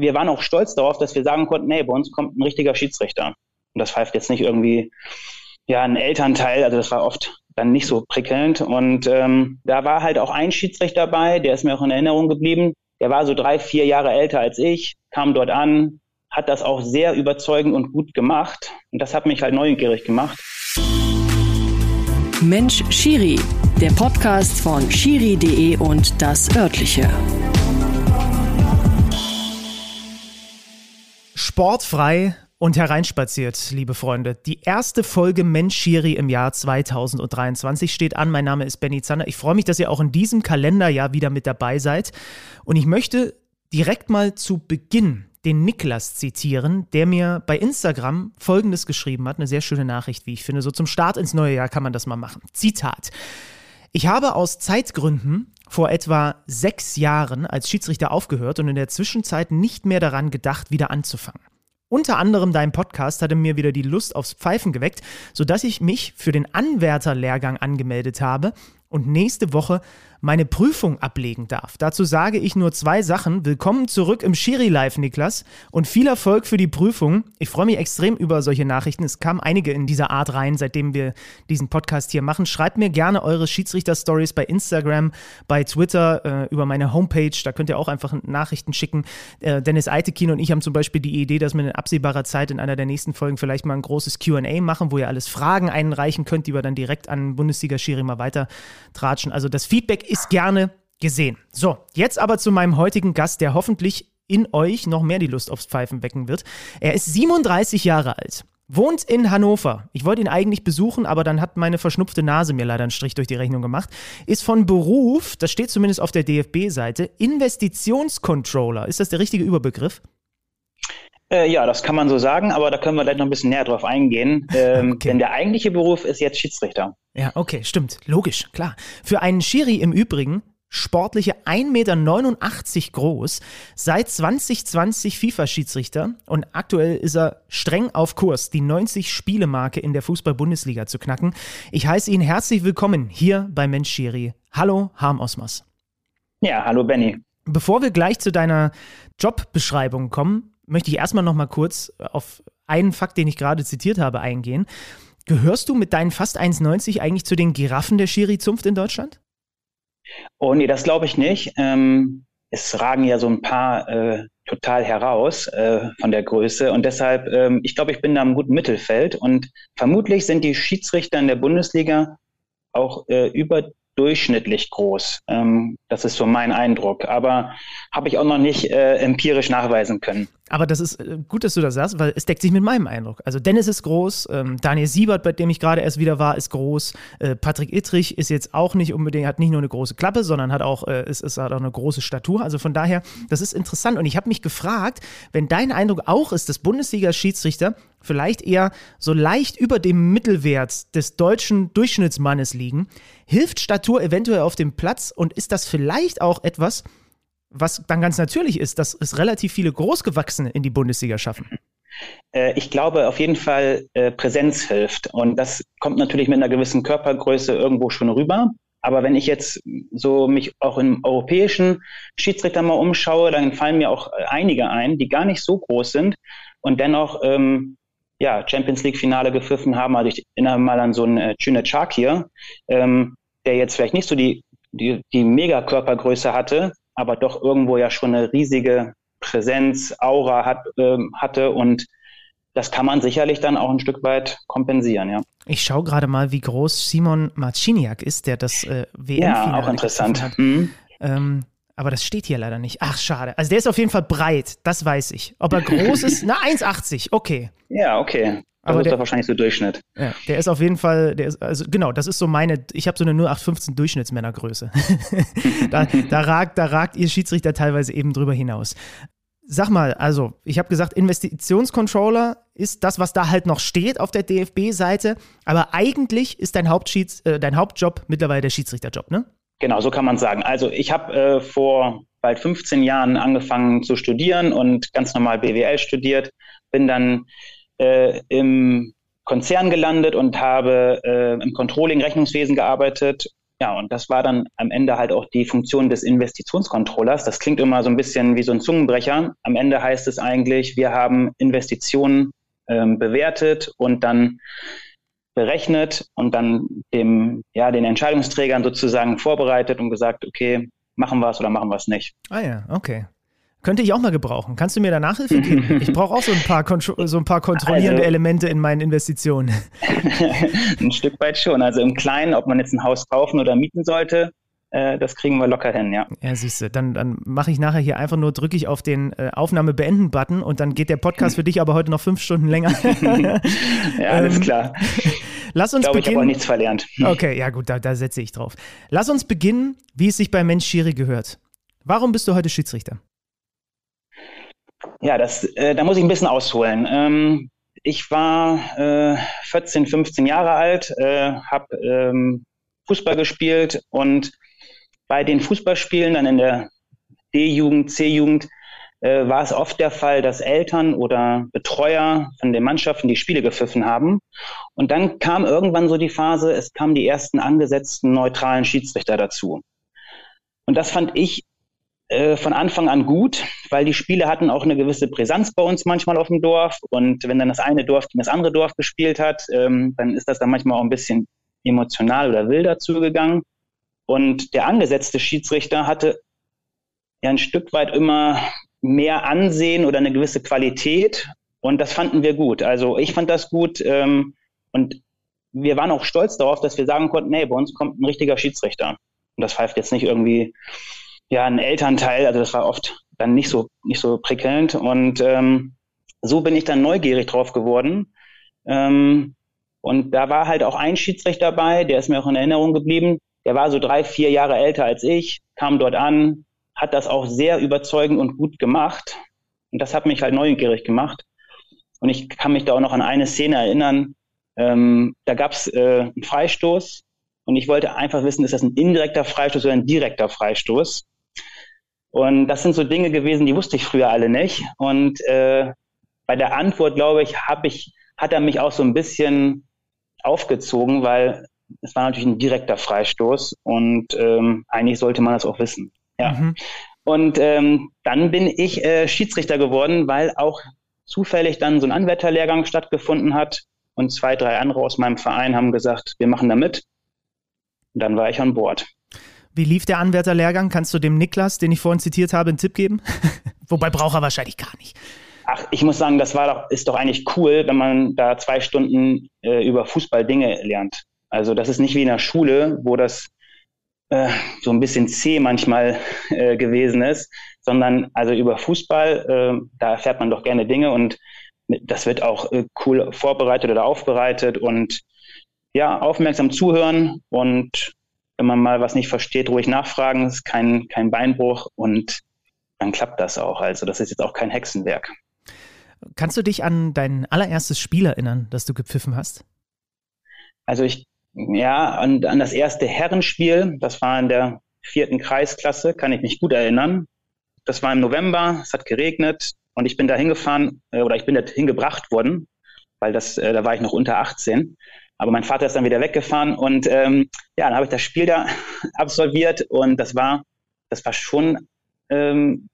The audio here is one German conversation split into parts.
wir waren auch stolz darauf, dass wir sagen konnten, nee, bei uns kommt ein richtiger Schiedsrichter. Und das pfeift jetzt nicht irgendwie ja ein Elternteil, also das war oft dann nicht so prickelnd. Und ähm, da war halt auch ein Schiedsrichter dabei, der ist mir auch in Erinnerung geblieben. Der war so drei, vier Jahre älter als ich, kam dort an, hat das auch sehr überzeugend und gut gemacht. Und das hat mich halt neugierig gemacht. Mensch Schiri, der Podcast von schiri.de und das örtliche. Sportfrei und hereinspaziert, liebe Freunde. Die erste Folge Mensch Schiri im Jahr 2023 steht an. Mein Name ist Benny Zander. Ich freue mich, dass ihr auch in diesem Kalenderjahr wieder mit dabei seid. Und ich möchte direkt mal zu Beginn den Niklas zitieren, der mir bei Instagram Folgendes geschrieben hat. Eine sehr schöne Nachricht, wie ich finde. So zum Start ins neue Jahr kann man das mal machen. Zitat. Ich habe aus Zeitgründen vor etwa sechs Jahren als Schiedsrichter aufgehört und in der Zwischenzeit nicht mehr daran gedacht, wieder anzufangen. Unter anderem dein Podcast hatte mir wieder die Lust aufs Pfeifen geweckt, sodass ich mich für den Anwärterlehrgang angemeldet habe und nächste Woche meine Prüfung ablegen darf. Dazu sage ich nur zwei Sachen. Willkommen zurück im Schiri Live, Niklas, und viel Erfolg für die Prüfung. Ich freue mich extrem über solche Nachrichten. Es kamen einige in dieser Art rein, seitdem wir diesen Podcast hier machen. Schreibt mir gerne eure Schiedsrichter-Stories bei Instagram, bei Twitter, äh, über meine Homepage. Da könnt ihr auch einfach Nachrichten schicken. Äh, Dennis Eitekin und ich haben zum Beispiel die Idee, dass wir in absehbarer Zeit in einer der nächsten Folgen vielleicht mal ein großes QA machen, wo ihr alles Fragen einreichen könnt, die wir dann direkt an Bundesliga-Schiri mal weiter tratschen. Also das Feedback ist gerne gesehen. So, jetzt aber zu meinem heutigen Gast, der hoffentlich in euch noch mehr die Lust aufs Pfeifen wecken wird. Er ist 37 Jahre alt. Wohnt in Hannover. Ich wollte ihn eigentlich besuchen, aber dann hat meine verschnupfte Nase mir leider einen Strich durch die Rechnung gemacht. Ist von Beruf, das steht zumindest auf der DFB-Seite, Investitionscontroller. Ist das der richtige Überbegriff? Äh, ja, das kann man so sagen, aber da können wir gleich noch ein bisschen näher drauf eingehen. Ähm, okay. Denn der eigentliche Beruf ist jetzt Schiedsrichter. Ja, okay, stimmt. Logisch, klar. Für einen Schiri im Übrigen sportliche 1,89 Meter groß, seit 2020 FIFA-Schiedsrichter und aktuell ist er streng auf Kurs, die 90-Spiele-Marke in der Fußball-Bundesliga zu knacken. Ich heiße ihn herzlich willkommen hier bei Mensch Schiri. Hallo, Harm Osmas. Ja, hallo Benny. Bevor wir gleich zu deiner Jobbeschreibung kommen, möchte ich erstmal noch mal kurz auf einen Fakt, den ich gerade zitiert habe, eingehen. Gehörst du mit deinen fast 1,90 eigentlich zu den Giraffen der Schiri-Zunft in Deutschland? Oh nee, das glaube ich nicht. Ähm, es ragen ja so ein paar äh, total heraus äh, von der Größe und deshalb, ähm, ich glaube, ich bin da im guten Mittelfeld und vermutlich sind die Schiedsrichter in der Bundesliga auch äh, über durchschnittlich groß. Ähm, das ist so mein Eindruck. Aber habe ich auch noch nicht äh, empirisch nachweisen können. Aber das ist äh, gut, dass du das sagst, weil es deckt sich mit meinem Eindruck. Also Dennis ist groß, ähm, Daniel Siebert, bei dem ich gerade erst wieder war, ist groß. Äh, Patrick Ittrich ist jetzt auch nicht unbedingt, hat nicht nur eine große Klappe, sondern hat auch, äh, ist, ist, hat auch eine große Statur. Also von daher, das ist interessant. Und ich habe mich gefragt, wenn dein Eindruck auch ist, dass Bundesliga-Schiedsrichter vielleicht eher so leicht über dem Mittelwert des deutschen Durchschnittsmannes liegen, hilft Statur eventuell auf dem Platz und ist das vielleicht auch etwas, was dann ganz natürlich ist, dass es relativ viele Großgewachsene in die Bundesliga schaffen. Äh, ich glaube auf jeden Fall, äh, Präsenz hilft. Und das kommt natürlich mit einer gewissen Körpergröße irgendwo schon rüber. Aber wenn ich jetzt so mich auch im europäischen Schiedsrichter mal umschaue, dann fallen mir auch einige ein, die gar nicht so groß sind und dennoch ähm, ja, Champions League Finale gepfiffen haben. Also ich erinnere mal an so einen äh, Cüneyt Çakir, ähm, der jetzt vielleicht nicht so die, die, die Megakörpergröße hatte, aber doch irgendwo ja schon eine riesige Präsenz, Aura hat, ähm, hatte und das kann man sicherlich dann auch ein Stück weit kompensieren, ja. Ich schaue gerade mal, wie groß Simon Marciniak ist, der das äh, WM-Finale Ja, auch interessant. Mhm. Ähm, aber das steht hier leider nicht. Ach, schade. Also der ist auf jeden Fall breit, das weiß ich. Ob er groß ist? Na, 1,80, okay. Ja, okay. Aber das ist doch wahrscheinlich so Durchschnitt. Ja, der ist auf jeden Fall, der ist, also genau, das ist so meine, ich habe so eine 0815 Durchschnittsmännergröße. da, da, ragt, da ragt ihr Schiedsrichter teilweise eben drüber hinaus. Sag mal, also, ich habe gesagt, Investitionscontroller ist das, was da halt noch steht auf der DFB-Seite, aber eigentlich ist dein, Hauptschieds, äh, dein Hauptjob mittlerweile der Schiedsrichterjob, ne? Genau, so kann man sagen. Also ich habe äh, vor bald 15 Jahren angefangen zu studieren und ganz normal BWL studiert, bin dann äh, im Konzern gelandet und habe äh, im Controlling Rechnungswesen gearbeitet. ja, und das war dann am Ende halt auch die Funktion des Investitionscontrollers. Das klingt immer so ein bisschen wie so ein Zungenbrecher. Am Ende heißt es eigentlich, wir haben Investitionen ähm, bewertet und dann berechnet und dann dem, ja, den Entscheidungsträgern sozusagen vorbereitet und gesagt, okay, machen wir es oder machen wir es nicht. Ah ja, okay. Könnte ich auch mal gebrauchen. Kannst du mir da Nachhilfe geben? Ich brauche auch so ein paar, so ein paar kontrollierende also, Elemente in meinen Investitionen. ein Stück weit schon. Also im Kleinen, ob man jetzt ein Haus kaufen oder mieten sollte, äh, das kriegen wir locker hin, ja. Ja, siehst du, dann, dann mache ich nachher hier einfach nur, drücke ich auf den äh, Aufnahme beenden Button und dann geht der Podcast für dich aber heute noch fünf Stunden länger. ja, alles ähm, klar. Lass uns ich glaube, beginnen. Ich habe auch nichts verlernt. Okay, ja gut, da, da setze ich drauf. Lass uns beginnen, wie es sich bei Mensch Schiri gehört. Warum bist du heute Schiedsrichter? Ja, das, äh, da muss ich ein bisschen ausholen. Ähm, ich war äh, 14, 15 Jahre alt, äh, habe ähm, Fußball gespielt und bei den Fußballspielen dann in der D-Jugend, C-Jugend äh, war es oft der Fall, dass Eltern oder Betreuer von den Mannschaften die Spiele gepfiffen haben. Und dann kam irgendwann so die Phase, es kamen die ersten angesetzten neutralen Schiedsrichter dazu. Und das fand ich äh, von Anfang an gut, weil die Spiele hatten auch eine gewisse Brisanz bei uns manchmal auf dem Dorf. Und wenn dann das eine Dorf gegen das andere Dorf gespielt hat, ähm, dann ist das dann manchmal auch ein bisschen emotional oder wilder zugegangen. Und der angesetzte Schiedsrichter hatte ja ein Stück weit immer mehr Ansehen oder eine gewisse Qualität. Und das fanden wir gut. Also ich fand das gut. Ähm, und wir waren auch stolz darauf, dass wir sagen konnten, nee, bei uns kommt ein richtiger Schiedsrichter. Und das pfeift jetzt nicht irgendwie ja ein Elternteil. Also das war oft dann nicht so nicht so prickelnd. Und ähm, so bin ich dann neugierig drauf geworden. Ähm, und da war halt auch ein Schiedsrichter dabei, der ist mir auch in Erinnerung geblieben. Der war so drei, vier Jahre älter als ich, kam dort an, hat das auch sehr überzeugend und gut gemacht. Und das hat mich halt neugierig gemacht. Und ich kann mich da auch noch an eine Szene erinnern. Ähm, da gab es äh, einen Freistoß und ich wollte einfach wissen, ist das ein indirekter Freistoß oder ein direkter Freistoß? Und das sind so Dinge gewesen, die wusste ich früher alle nicht. Und äh, bei der Antwort, glaube ich, habe ich, hat er mich auch so ein bisschen aufgezogen, weil es war natürlich ein direkter Freistoß und ähm, eigentlich sollte man das auch wissen. Ja. Mhm. Und ähm, dann bin ich äh, Schiedsrichter geworden, weil auch zufällig dann so ein Anwärterlehrgang stattgefunden hat und zwei, drei andere aus meinem Verein haben gesagt, wir machen da mit. Und dann war ich an Bord. Wie lief der Anwärterlehrgang? Kannst du dem Niklas, den ich vorhin zitiert habe, einen Tipp geben? Wobei braucht er wahrscheinlich gar nicht. Ach, ich muss sagen, das war doch, ist doch eigentlich cool, wenn man da zwei Stunden äh, über Fußball Dinge lernt. Also das ist nicht wie in der Schule, wo das äh, so ein bisschen zäh manchmal äh, gewesen ist, sondern also über Fußball, äh, da erfährt man doch gerne Dinge und das wird auch äh, cool vorbereitet oder aufbereitet und ja, aufmerksam zuhören und wenn man mal was nicht versteht, ruhig nachfragen, ist kein, kein Beinbruch und dann klappt das auch. Also das ist jetzt auch kein Hexenwerk. Kannst du dich an dein allererstes Spiel erinnern, das du gepfiffen hast? Also ich ja, an, an das erste Herrenspiel, das war in der vierten Kreisklasse, kann ich mich gut erinnern. Das war im November, es hat geregnet und ich bin da hingefahren äh, oder ich bin da hingebracht worden, weil das, äh, da war ich noch unter 18. Aber mein Vater ist dann wieder weggefahren und ähm, ja, dann habe ich das Spiel da absolviert und das war, das war schon ähm,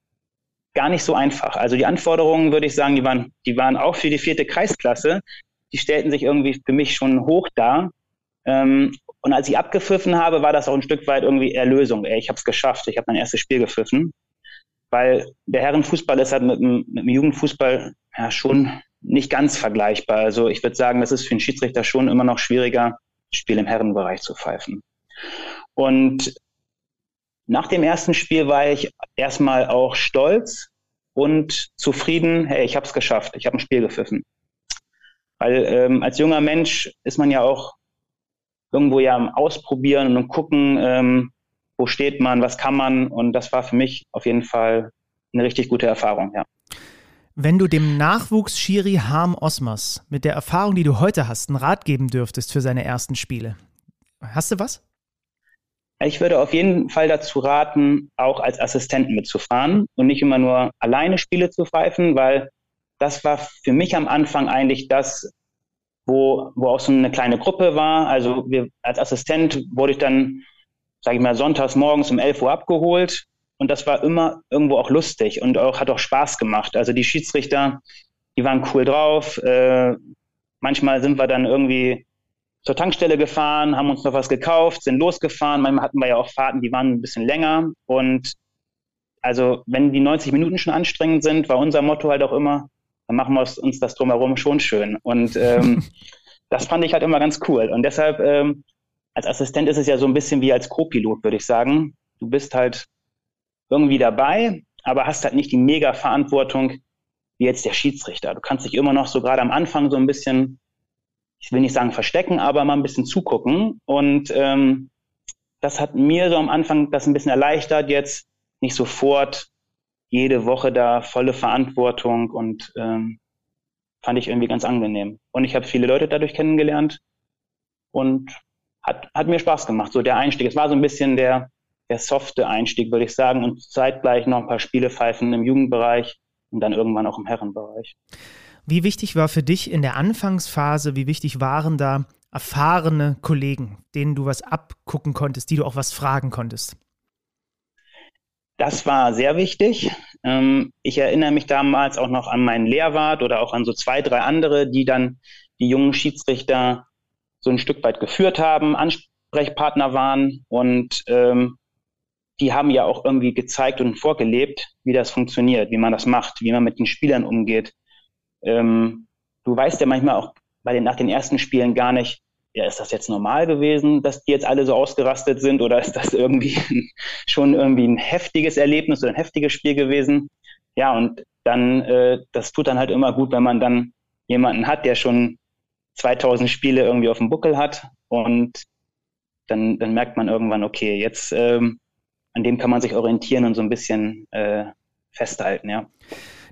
gar nicht so einfach. Also die Anforderungen, würde ich sagen, die waren, die waren auch für die vierte Kreisklasse, die stellten sich irgendwie für mich schon hoch dar. Ähm, und als ich abgepfiffen habe, war das auch ein Stück weit irgendwie Erlösung. Ey, ich habe es geschafft, ich habe mein erstes Spiel gepfiffen. Weil der Herrenfußball ist halt mit dem, mit dem Jugendfußball ja schon nicht ganz vergleichbar. Also ich würde sagen, das ist für einen Schiedsrichter schon immer noch schwieriger, Spiel im Herrenbereich zu pfeifen. Und nach dem ersten Spiel war ich erstmal auch stolz und zufrieden, hey, ich habe es geschafft, ich habe ein Spiel gepfiffen. Weil ähm, als junger Mensch ist man ja auch irgendwo ja am Ausprobieren und gucken, ähm, wo steht man, was kann man. Und das war für mich auf jeden Fall eine richtig gute Erfahrung, ja. Wenn du dem Nachwuchs Shiri Harm Osmers mit der Erfahrung, die du heute hast, einen Rat geben dürftest für seine ersten Spiele, hast du was? Ich würde auf jeden Fall dazu raten, auch als Assistenten mitzufahren und nicht immer nur alleine Spiele zu pfeifen, weil das war für mich am Anfang eigentlich das, wo, wo auch so eine kleine Gruppe war. Also wir, als Assistent wurde ich dann sage ich mal, sonntags morgens um 11 Uhr abgeholt. Und das war immer irgendwo auch lustig und auch, hat auch Spaß gemacht. Also die Schiedsrichter, die waren cool drauf. Äh, manchmal sind wir dann irgendwie zur Tankstelle gefahren, haben uns noch was gekauft, sind losgefahren. Manchmal hatten wir ja auch Fahrten, die waren ein bisschen länger. Und also wenn die 90 Minuten schon anstrengend sind, war unser Motto halt auch immer, dann machen wir uns das drumherum schon schön. Und ähm, das fand ich halt immer ganz cool. Und deshalb, ähm, als Assistent ist es ja so ein bisschen wie als Co-Pilot, würde ich sagen. Du bist halt irgendwie dabei, aber hast halt nicht die mega Verantwortung wie jetzt der Schiedsrichter. Du kannst dich immer noch so gerade am Anfang so ein bisschen ich will nicht sagen verstecken, aber mal ein bisschen zugucken. Und ähm, das hat mir so am Anfang das ein bisschen erleichtert, jetzt nicht sofort jede Woche da volle Verantwortung und ähm, fand ich irgendwie ganz angenehm. Und ich habe viele Leute dadurch kennengelernt und hat, hat mir Spaß gemacht. So der Einstieg. Es war so ein bisschen der, der softe Einstieg, würde ich sagen, und zeitgleich noch ein paar Spielepfeifen im Jugendbereich und dann irgendwann auch im Herrenbereich. Wie wichtig war für dich in der Anfangsphase, wie wichtig waren da erfahrene Kollegen, denen du was abgucken konntest, die du auch was fragen konntest? Das war sehr wichtig. Ähm, ich erinnere mich damals auch noch an meinen Lehrwart oder auch an so zwei, drei andere, die dann die jungen Schiedsrichter so ein Stück weit geführt haben, Ansprechpartner waren und ähm, die haben ja auch irgendwie gezeigt und vorgelebt, wie das funktioniert, wie man das macht, wie man mit den Spielern umgeht, ähm, du weißt ja manchmal auch bei den, nach den ersten Spielen gar nicht, ja, ist das jetzt normal gewesen, dass die jetzt alle so ausgerastet sind oder ist das irgendwie schon irgendwie ein heftiges Erlebnis oder ein heftiges Spiel gewesen? Ja, und dann, äh, das tut dann halt immer gut, wenn man dann jemanden hat, der schon 2000 Spiele irgendwie auf dem Buckel hat und dann, dann merkt man irgendwann, okay, jetzt ähm, an dem kann man sich orientieren und so ein bisschen äh, festhalten, ja.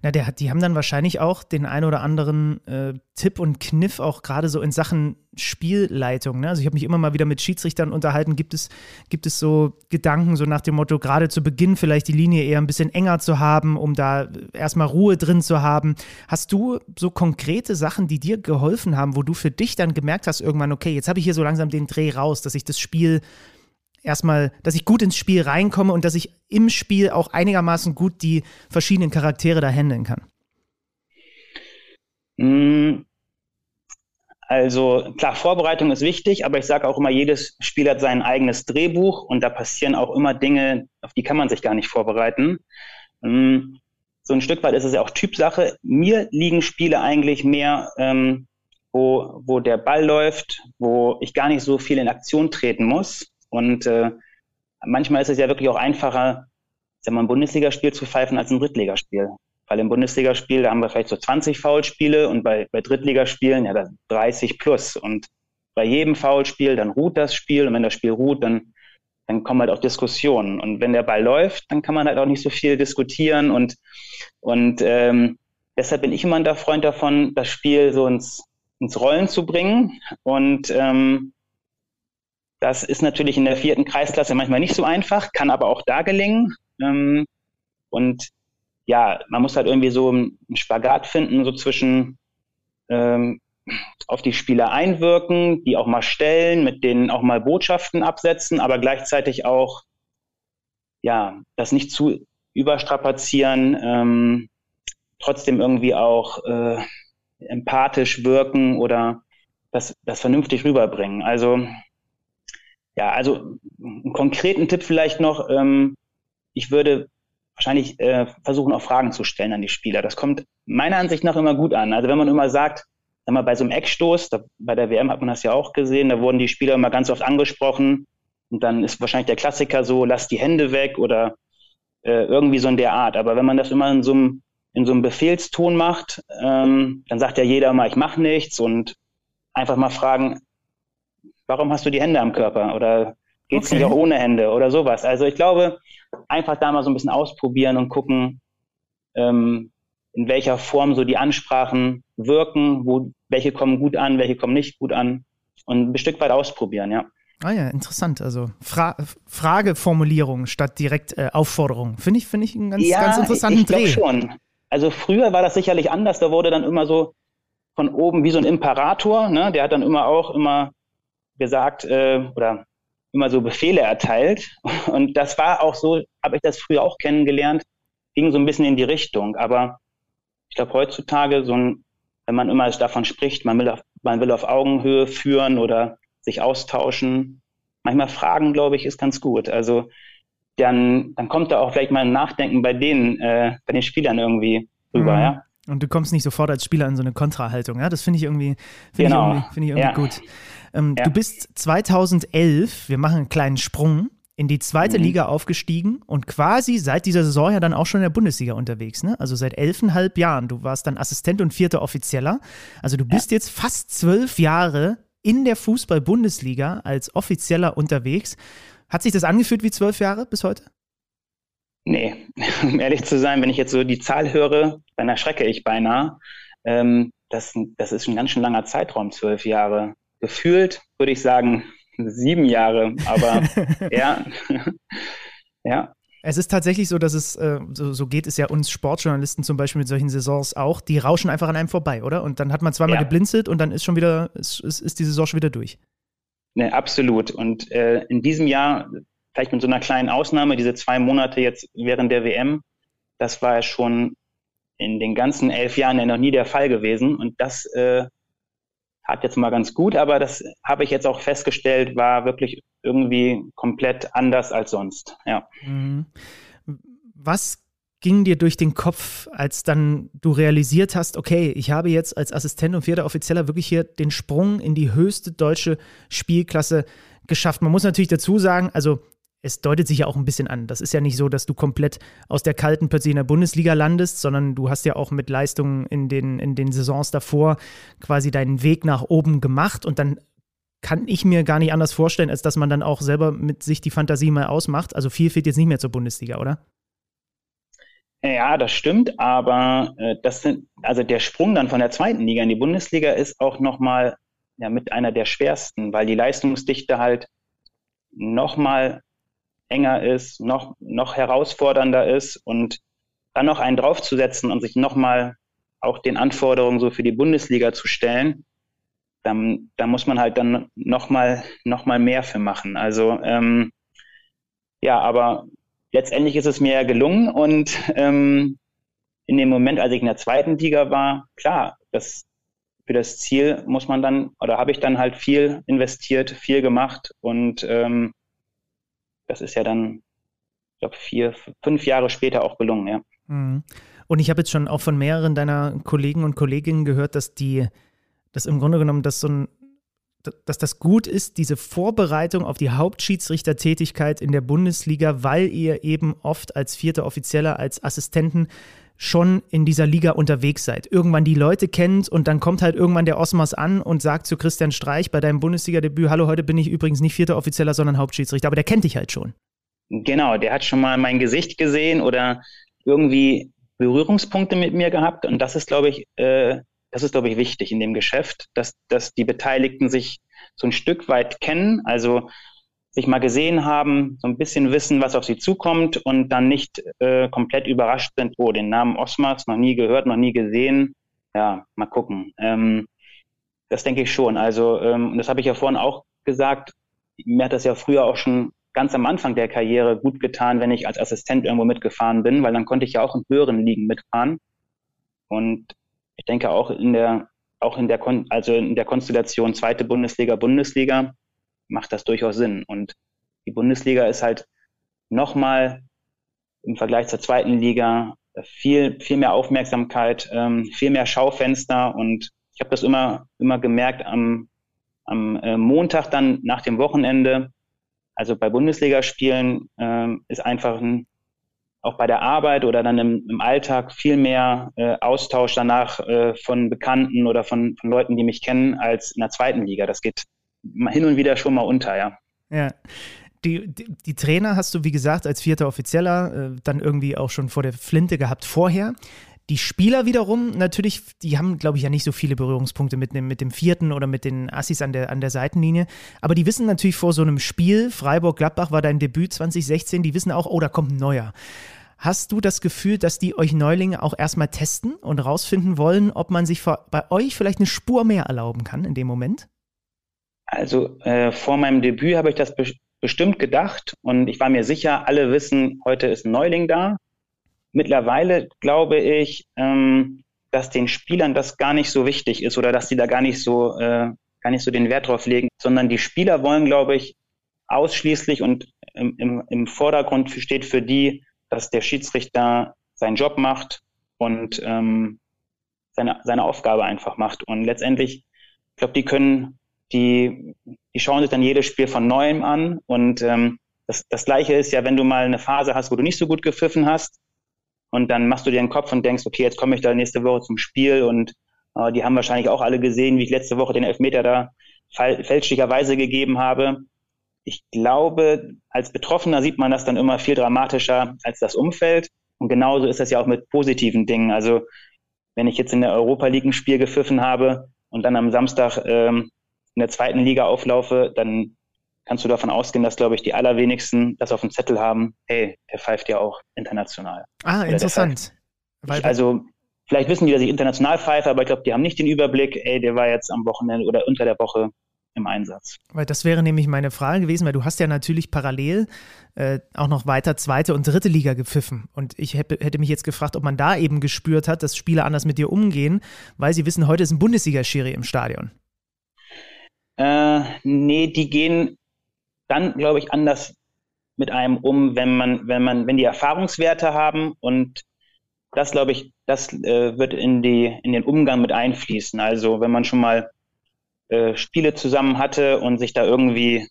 Na, der die haben dann wahrscheinlich auch den ein oder anderen äh, Tipp und Kniff auch gerade so in Sachen Spielleitung. Ne? Also ich habe mich immer mal wieder mit Schiedsrichtern unterhalten. Gibt es, gibt es so Gedanken, so nach dem Motto, gerade zu Beginn vielleicht die Linie eher ein bisschen enger zu haben, um da erstmal Ruhe drin zu haben? Hast du so konkrete Sachen, die dir geholfen haben, wo du für dich dann gemerkt hast, irgendwann, okay, jetzt habe ich hier so langsam den Dreh raus, dass ich das Spiel erstmal, dass ich gut ins Spiel reinkomme und dass ich im Spiel auch einigermaßen gut die verschiedenen Charaktere da handeln kann? Mm, also klar, Vorbereitung ist wichtig, aber ich sage auch immer, jedes Spiel hat sein eigenes Drehbuch und da passieren auch immer Dinge, auf die kann man sich gar nicht vorbereiten. Mm, so ein Stück weit ist es ja auch Typsache. Mir liegen Spiele eigentlich mehr, ähm, wo, wo der Ball läuft, wo ich gar nicht so viel in Aktion treten muss, und äh, manchmal ist es ja wirklich auch einfacher, sagen wir, ein Bundesligaspiel zu pfeifen als ein Drittligaspiel. Weil im Bundesligaspiel, da haben wir vielleicht so 20 Foulspiele und bei, bei Drittligaspielen ja das 30 plus. Und bei jedem Foulspiel, dann ruht das Spiel und wenn das Spiel ruht, dann, dann kommen halt auch Diskussionen. Und wenn der Ball läuft, dann kann man halt auch nicht so viel diskutieren und, und ähm, deshalb bin ich immer ein Freund davon, das Spiel so ins, ins Rollen zu bringen und ähm, das ist natürlich in der vierten Kreisklasse manchmal nicht so einfach, kann aber auch da gelingen. Ähm, und ja, man muss halt irgendwie so einen Spagat finden, so zwischen ähm, auf die Spieler einwirken, die auch mal stellen, mit denen auch mal Botschaften absetzen, aber gleichzeitig auch ja, das nicht zu überstrapazieren, ähm, trotzdem irgendwie auch äh, empathisch wirken oder das, das vernünftig rüberbringen. Also ja, also einen konkreten Tipp vielleicht noch. Ähm, ich würde wahrscheinlich äh, versuchen, auch Fragen zu stellen an die Spieler. Das kommt meiner Ansicht nach immer gut an. Also wenn man immer sagt, sag mal, bei so einem Eckstoß, da, bei der WM hat man das ja auch gesehen, da wurden die Spieler immer ganz oft angesprochen und dann ist wahrscheinlich der Klassiker so, lass die Hände weg oder äh, irgendwie so in der Art. Aber wenn man das immer in so einem, in so einem Befehlston macht, ähm, dann sagt ja jeder mal, ich mache nichts und einfach mal fragen, warum hast du die Hände am Körper? Oder geht es okay. nicht auch ohne Hände oder sowas? Also ich glaube, einfach da mal so ein bisschen ausprobieren und gucken, ähm, in welcher Form so die Ansprachen wirken, wo, welche kommen gut an, welche kommen nicht gut an und ein Stück weit ausprobieren, ja. Ah ja, interessant. Also Fra Frageformulierung statt direkt äh, Aufforderung. Finde ich, finde ich einen ganz, ja, ganz interessanten ich Dreh. schon. Also früher war das sicherlich anders. Da wurde dann immer so von oben wie so ein Imperator, ne? Der hat dann immer auch immer gesagt äh, oder immer so Befehle erteilt. Und das war auch so, habe ich das früher auch kennengelernt, ging so ein bisschen in die Richtung. Aber ich glaube, heutzutage, so ein, wenn man immer davon spricht, man will, auf, man will auf Augenhöhe führen oder sich austauschen, manchmal fragen, glaube ich, ist ganz gut. Also dann, dann kommt da auch vielleicht mal ein Nachdenken bei denen, äh, bei den Spielern irgendwie rüber, mhm. ja. Und du kommst nicht sofort als Spieler in so eine Kontrahaltung, ja? Das finde ich irgendwie, find genau. ich irgendwie, find ich irgendwie ja. gut. Ähm, ja. Du bist 2011, wir machen einen kleinen Sprung, in die zweite mhm. Liga aufgestiegen und quasi seit dieser Saison ja dann auch schon in der Bundesliga unterwegs, ne? Also seit elfeinhalb Jahren. Du warst dann Assistent und vierter Offizieller. Also du bist ja. jetzt fast zwölf Jahre in der Fußball-Bundesliga als Offizieller unterwegs. Hat sich das angefühlt wie zwölf Jahre bis heute? Nee, um ehrlich zu sein, wenn ich jetzt so die Zahl höre, dann erschrecke ich beinahe. Ähm, das, das ist ein ganz schön langer Zeitraum, zwölf Jahre. Gefühlt würde ich sagen sieben Jahre, aber ja, ja. Es ist tatsächlich so, dass es, äh, so, so, geht es ja uns Sportjournalisten zum Beispiel mit solchen Saisons auch, die rauschen einfach an einem vorbei, oder? Und dann hat man zweimal ja. geblinzelt und dann ist schon wieder, ist, ist, ist die Saison schon wieder durch. Ne, absolut. Und äh, in diesem Jahr, vielleicht mit so einer kleinen Ausnahme, diese zwei Monate jetzt während der WM, das war ja schon in den ganzen elf Jahren ja noch nie der Fall gewesen. Und das äh, hat jetzt mal ganz gut, aber das habe ich jetzt auch festgestellt, war wirklich irgendwie komplett anders als sonst. Ja. Mhm. Was ging dir durch den Kopf, als dann du realisiert hast, okay, ich habe jetzt als Assistent und vierter Offizieller wirklich hier den Sprung in die höchste deutsche Spielklasse geschafft? Man muss natürlich dazu sagen, also es deutet sich ja auch ein bisschen an. Das ist ja nicht so, dass du komplett aus der kalten plötzlich in der Bundesliga landest, sondern du hast ja auch mit Leistungen in den, in den Saisons davor quasi deinen Weg nach oben gemacht und dann kann ich mir gar nicht anders vorstellen, als dass man dann auch selber mit sich die Fantasie mal ausmacht. Also viel fehlt jetzt nicht mehr zur Bundesliga, oder? Ja, das stimmt, aber äh, das sind, also der Sprung dann von der zweiten Liga in die Bundesliga ist auch nochmal ja, mit einer der schwersten, weil die Leistungsdichte halt nochmal enger ist, noch, noch herausfordernder ist und dann noch einen draufzusetzen und sich nochmal auch den Anforderungen so für die Bundesliga zu stellen, dann, da muss man halt dann nochmal noch mal mehr für machen. Also ähm, ja, aber letztendlich ist es mir ja gelungen und ähm, in dem Moment, als ich in der zweiten Liga war, klar, das, für das Ziel muss man dann, oder habe ich dann halt viel investiert, viel gemacht und ähm, das ist ja dann, ich glaube, vier, fünf Jahre später auch gelungen, ja. Mhm. Und ich habe jetzt schon auch von mehreren deiner Kollegen und Kolleginnen gehört, dass die, dass im Grunde genommen das so ein, dass das gut ist, diese Vorbereitung auf die Hauptschiedsrichtertätigkeit in der Bundesliga, weil ihr eben oft als vierter Offizieller, als Assistenten schon in dieser Liga unterwegs seid, irgendwann die Leute kennt und dann kommt halt irgendwann der Osmos an und sagt zu Christian Streich bei deinem Bundesliga-Debüt, hallo, heute bin ich übrigens nicht vierter Offizieller, sondern Hauptschiedsrichter, aber der kennt dich halt schon. Genau, der hat schon mal mein Gesicht gesehen oder irgendwie Berührungspunkte mit mir gehabt. Und das ist, glaube ich, äh, das ist, glaube ich, wichtig in dem Geschäft, dass, dass die Beteiligten sich so ein Stück weit kennen, also sich mal gesehen haben, so ein bisschen wissen, was auf sie zukommt und dann nicht äh, komplett überrascht sind, oh, den Namen Osmars noch nie gehört, noch nie gesehen. Ja, mal gucken. Ähm, das denke ich schon. Also, ähm, das habe ich ja vorhin auch gesagt. Mir hat das ja früher auch schon ganz am Anfang der Karriere gut getan, wenn ich als Assistent irgendwo mitgefahren bin, weil dann konnte ich ja auch in höheren Ligen mitfahren. Und ich denke auch in der, auch in der, Kon also in der Konstellation zweite Bundesliga, Bundesliga, macht das durchaus Sinn. Und die Bundesliga ist halt nochmal im Vergleich zur zweiten Liga viel, viel mehr Aufmerksamkeit, ähm, viel mehr Schaufenster und ich habe das immer, immer gemerkt am, am äh, Montag dann nach dem Wochenende. Also bei Bundesligaspielen ähm, ist einfach ein, auch bei der Arbeit oder dann im, im Alltag viel mehr äh, Austausch danach äh, von Bekannten oder von, von Leuten, die mich kennen, als in der zweiten Liga. Das geht hin und wieder schon mal unter, ja. Ja. Die, die, die, Trainer hast du, wie gesagt, als vierter Offizieller äh, dann irgendwie auch schon vor der Flinte gehabt vorher. Die Spieler wiederum, natürlich, die haben, glaube ich, ja nicht so viele Berührungspunkte mit dem, mit dem vierten oder mit den Assis an der, an der Seitenlinie. Aber die wissen natürlich vor so einem Spiel, Freiburg-Gladbach war dein Debüt 2016, die wissen auch, oh, da kommt ein neuer. Hast du das Gefühl, dass die euch Neulinge auch erstmal testen und rausfinden wollen, ob man sich bei euch vielleicht eine Spur mehr erlauben kann in dem Moment? Also äh, vor meinem Debüt habe ich das bestimmt gedacht und ich war mir sicher, alle wissen, heute ist ein Neuling da. Mittlerweile glaube ich, ähm, dass den Spielern das gar nicht so wichtig ist oder dass sie da gar nicht so, äh, gar nicht so den Wert drauf legen, sondern die Spieler wollen, glaube ich, ausschließlich und im, im, im Vordergrund steht für die, dass der Schiedsrichter seinen Job macht und ähm, seine, seine Aufgabe einfach macht. Und letztendlich, ich glaube, die können, die, die schauen sich dann jedes Spiel von neuem an. Und ähm, das, das Gleiche ist ja, wenn du mal eine Phase hast, wo du nicht so gut gepfiffen hast, und dann machst du dir den Kopf und denkst, okay, jetzt komme ich da nächste Woche zum Spiel und äh, die haben wahrscheinlich auch alle gesehen, wie ich letzte Woche den Elfmeter da fälschlicherweise gegeben habe. Ich glaube, als Betroffener sieht man das dann immer viel dramatischer als das Umfeld. Und genauso ist das ja auch mit positiven Dingen. Also wenn ich jetzt in der Europa League ein Spiel gepfiffen habe und dann am Samstag ähm, in der zweiten Liga auflaufe, dann kannst du davon ausgehen, dass, glaube ich, die allerwenigsten das auf dem Zettel haben, hey, der pfeift ja auch international. Ah, Oder interessant. Ich, also vielleicht wissen die, dass ich international pfeife, aber ich glaube, die haben nicht den Überblick, ey, der war jetzt am Wochenende oder unter der Woche im Einsatz. Weil das wäre nämlich meine Frage gewesen, weil du hast ja natürlich parallel äh, auch noch weiter zweite und dritte Liga gepfiffen. Und ich hätte, hätte mich jetzt gefragt, ob man da eben gespürt hat, dass Spieler anders mit dir umgehen, weil sie wissen, heute ist ein Bundesliga-Schiri im Stadion. Äh, nee, die gehen dann, glaube ich, anders mit einem um, wenn man, wenn man, wenn die Erfahrungswerte haben und das, glaube ich, das äh, wird in die, in den Umgang mit einfließen. Also wenn man schon mal äh, Spiele zusammen hatte und sich da irgendwie,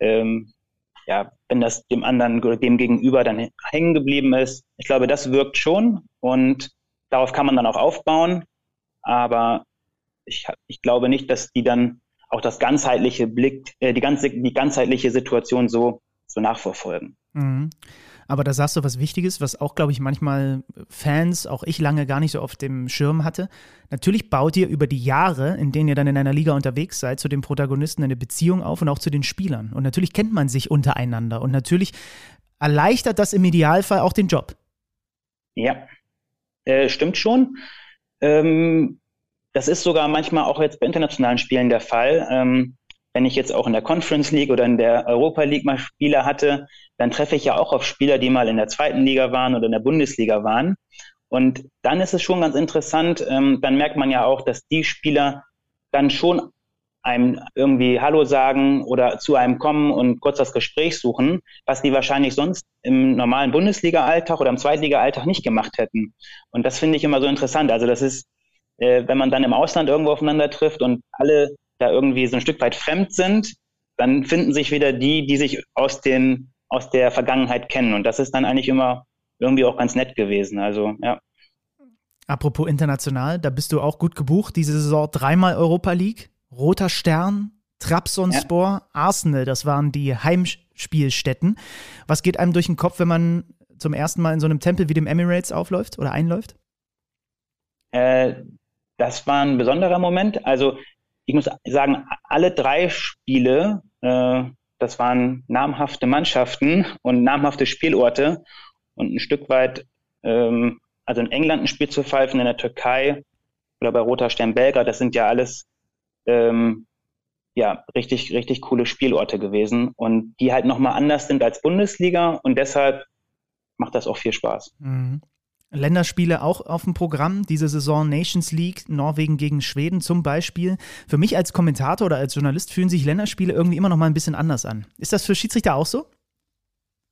ähm, ja, wenn das dem anderen, dem Gegenüber dann hängen geblieben ist, ich glaube, das wirkt schon und darauf kann man dann auch aufbauen. Aber ich, ich glaube nicht, dass die dann auch das ganzheitliche Blick, äh, die ganze, die ganzheitliche Situation so, so nachverfolgen. Mhm. Aber da sagst du was Wichtiges, was auch, glaube ich, manchmal Fans, auch ich lange gar nicht so auf dem Schirm hatte. Natürlich baut ihr über die Jahre, in denen ihr dann in einer Liga unterwegs seid, zu den Protagonisten eine Beziehung auf und auch zu den Spielern. Und natürlich kennt man sich untereinander. Und natürlich erleichtert das im Idealfall auch den Job. Ja, äh, stimmt schon. Ähm, das ist sogar manchmal auch jetzt bei internationalen Spielen der Fall. Ähm, wenn ich jetzt auch in der Conference League oder in der Europa League mal Spieler hatte, dann treffe ich ja auch auf Spieler, die mal in der zweiten Liga waren oder in der Bundesliga waren. Und dann ist es schon ganz interessant, ähm, dann merkt man ja auch, dass die Spieler dann schon einem irgendwie Hallo sagen oder zu einem kommen und kurz das Gespräch suchen, was die wahrscheinlich sonst im normalen Bundesliga-Alltag oder im Zweitliga-Alltag nicht gemacht hätten. Und das finde ich immer so interessant. Also das ist äh, wenn man dann im Ausland irgendwo aufeinander trifft und alle da irgendwie so ein Stück weit fremd sind, dann finden sich wieder die, die sich aus den aus der Vergangenheit kennen. Und das ist dann eigentlich immer irgendwie auch ganz nett gewesen. Also ja. Apropos international, da bist du auch gut gebucht. Diese Saison dreimal Europa League, Roter Stern, Trabzonspor, ja. Arsenal, das waren die Heimspielstätten. Was geht einem durch den Kopf, wenn man zum ersten Mal in so einem Tempel wie dem Emirates aufläuft oder einläuft? Äh, das war ein besonderer Moment. Also ich muss sagen, alle drei Spiele, äh, das waren namhafte Mannschaften und namhafte Spielorte und ein Stück weit, ähm, also in England ein Spiel zu pfeifen, in der Türkei oder bei Roter Stern Belgrad, das sind ja alles ähm, ja richtig richtig coole Spielorte gewesen und die halt nochmal anders sind als Bundesliga und deshalb macht das auch viel Spaß. Mhm. Länderspiele auch auf dem Programm. Diese Saison Nations League, Norwegen gegen Schweden zum Beispiel. Für mich als Kommentator oder als Journalist fühlen sich Länderspiele irgendwie immer noch mal ein bisschen anders an. Ist das für Schiedsrichter auch so?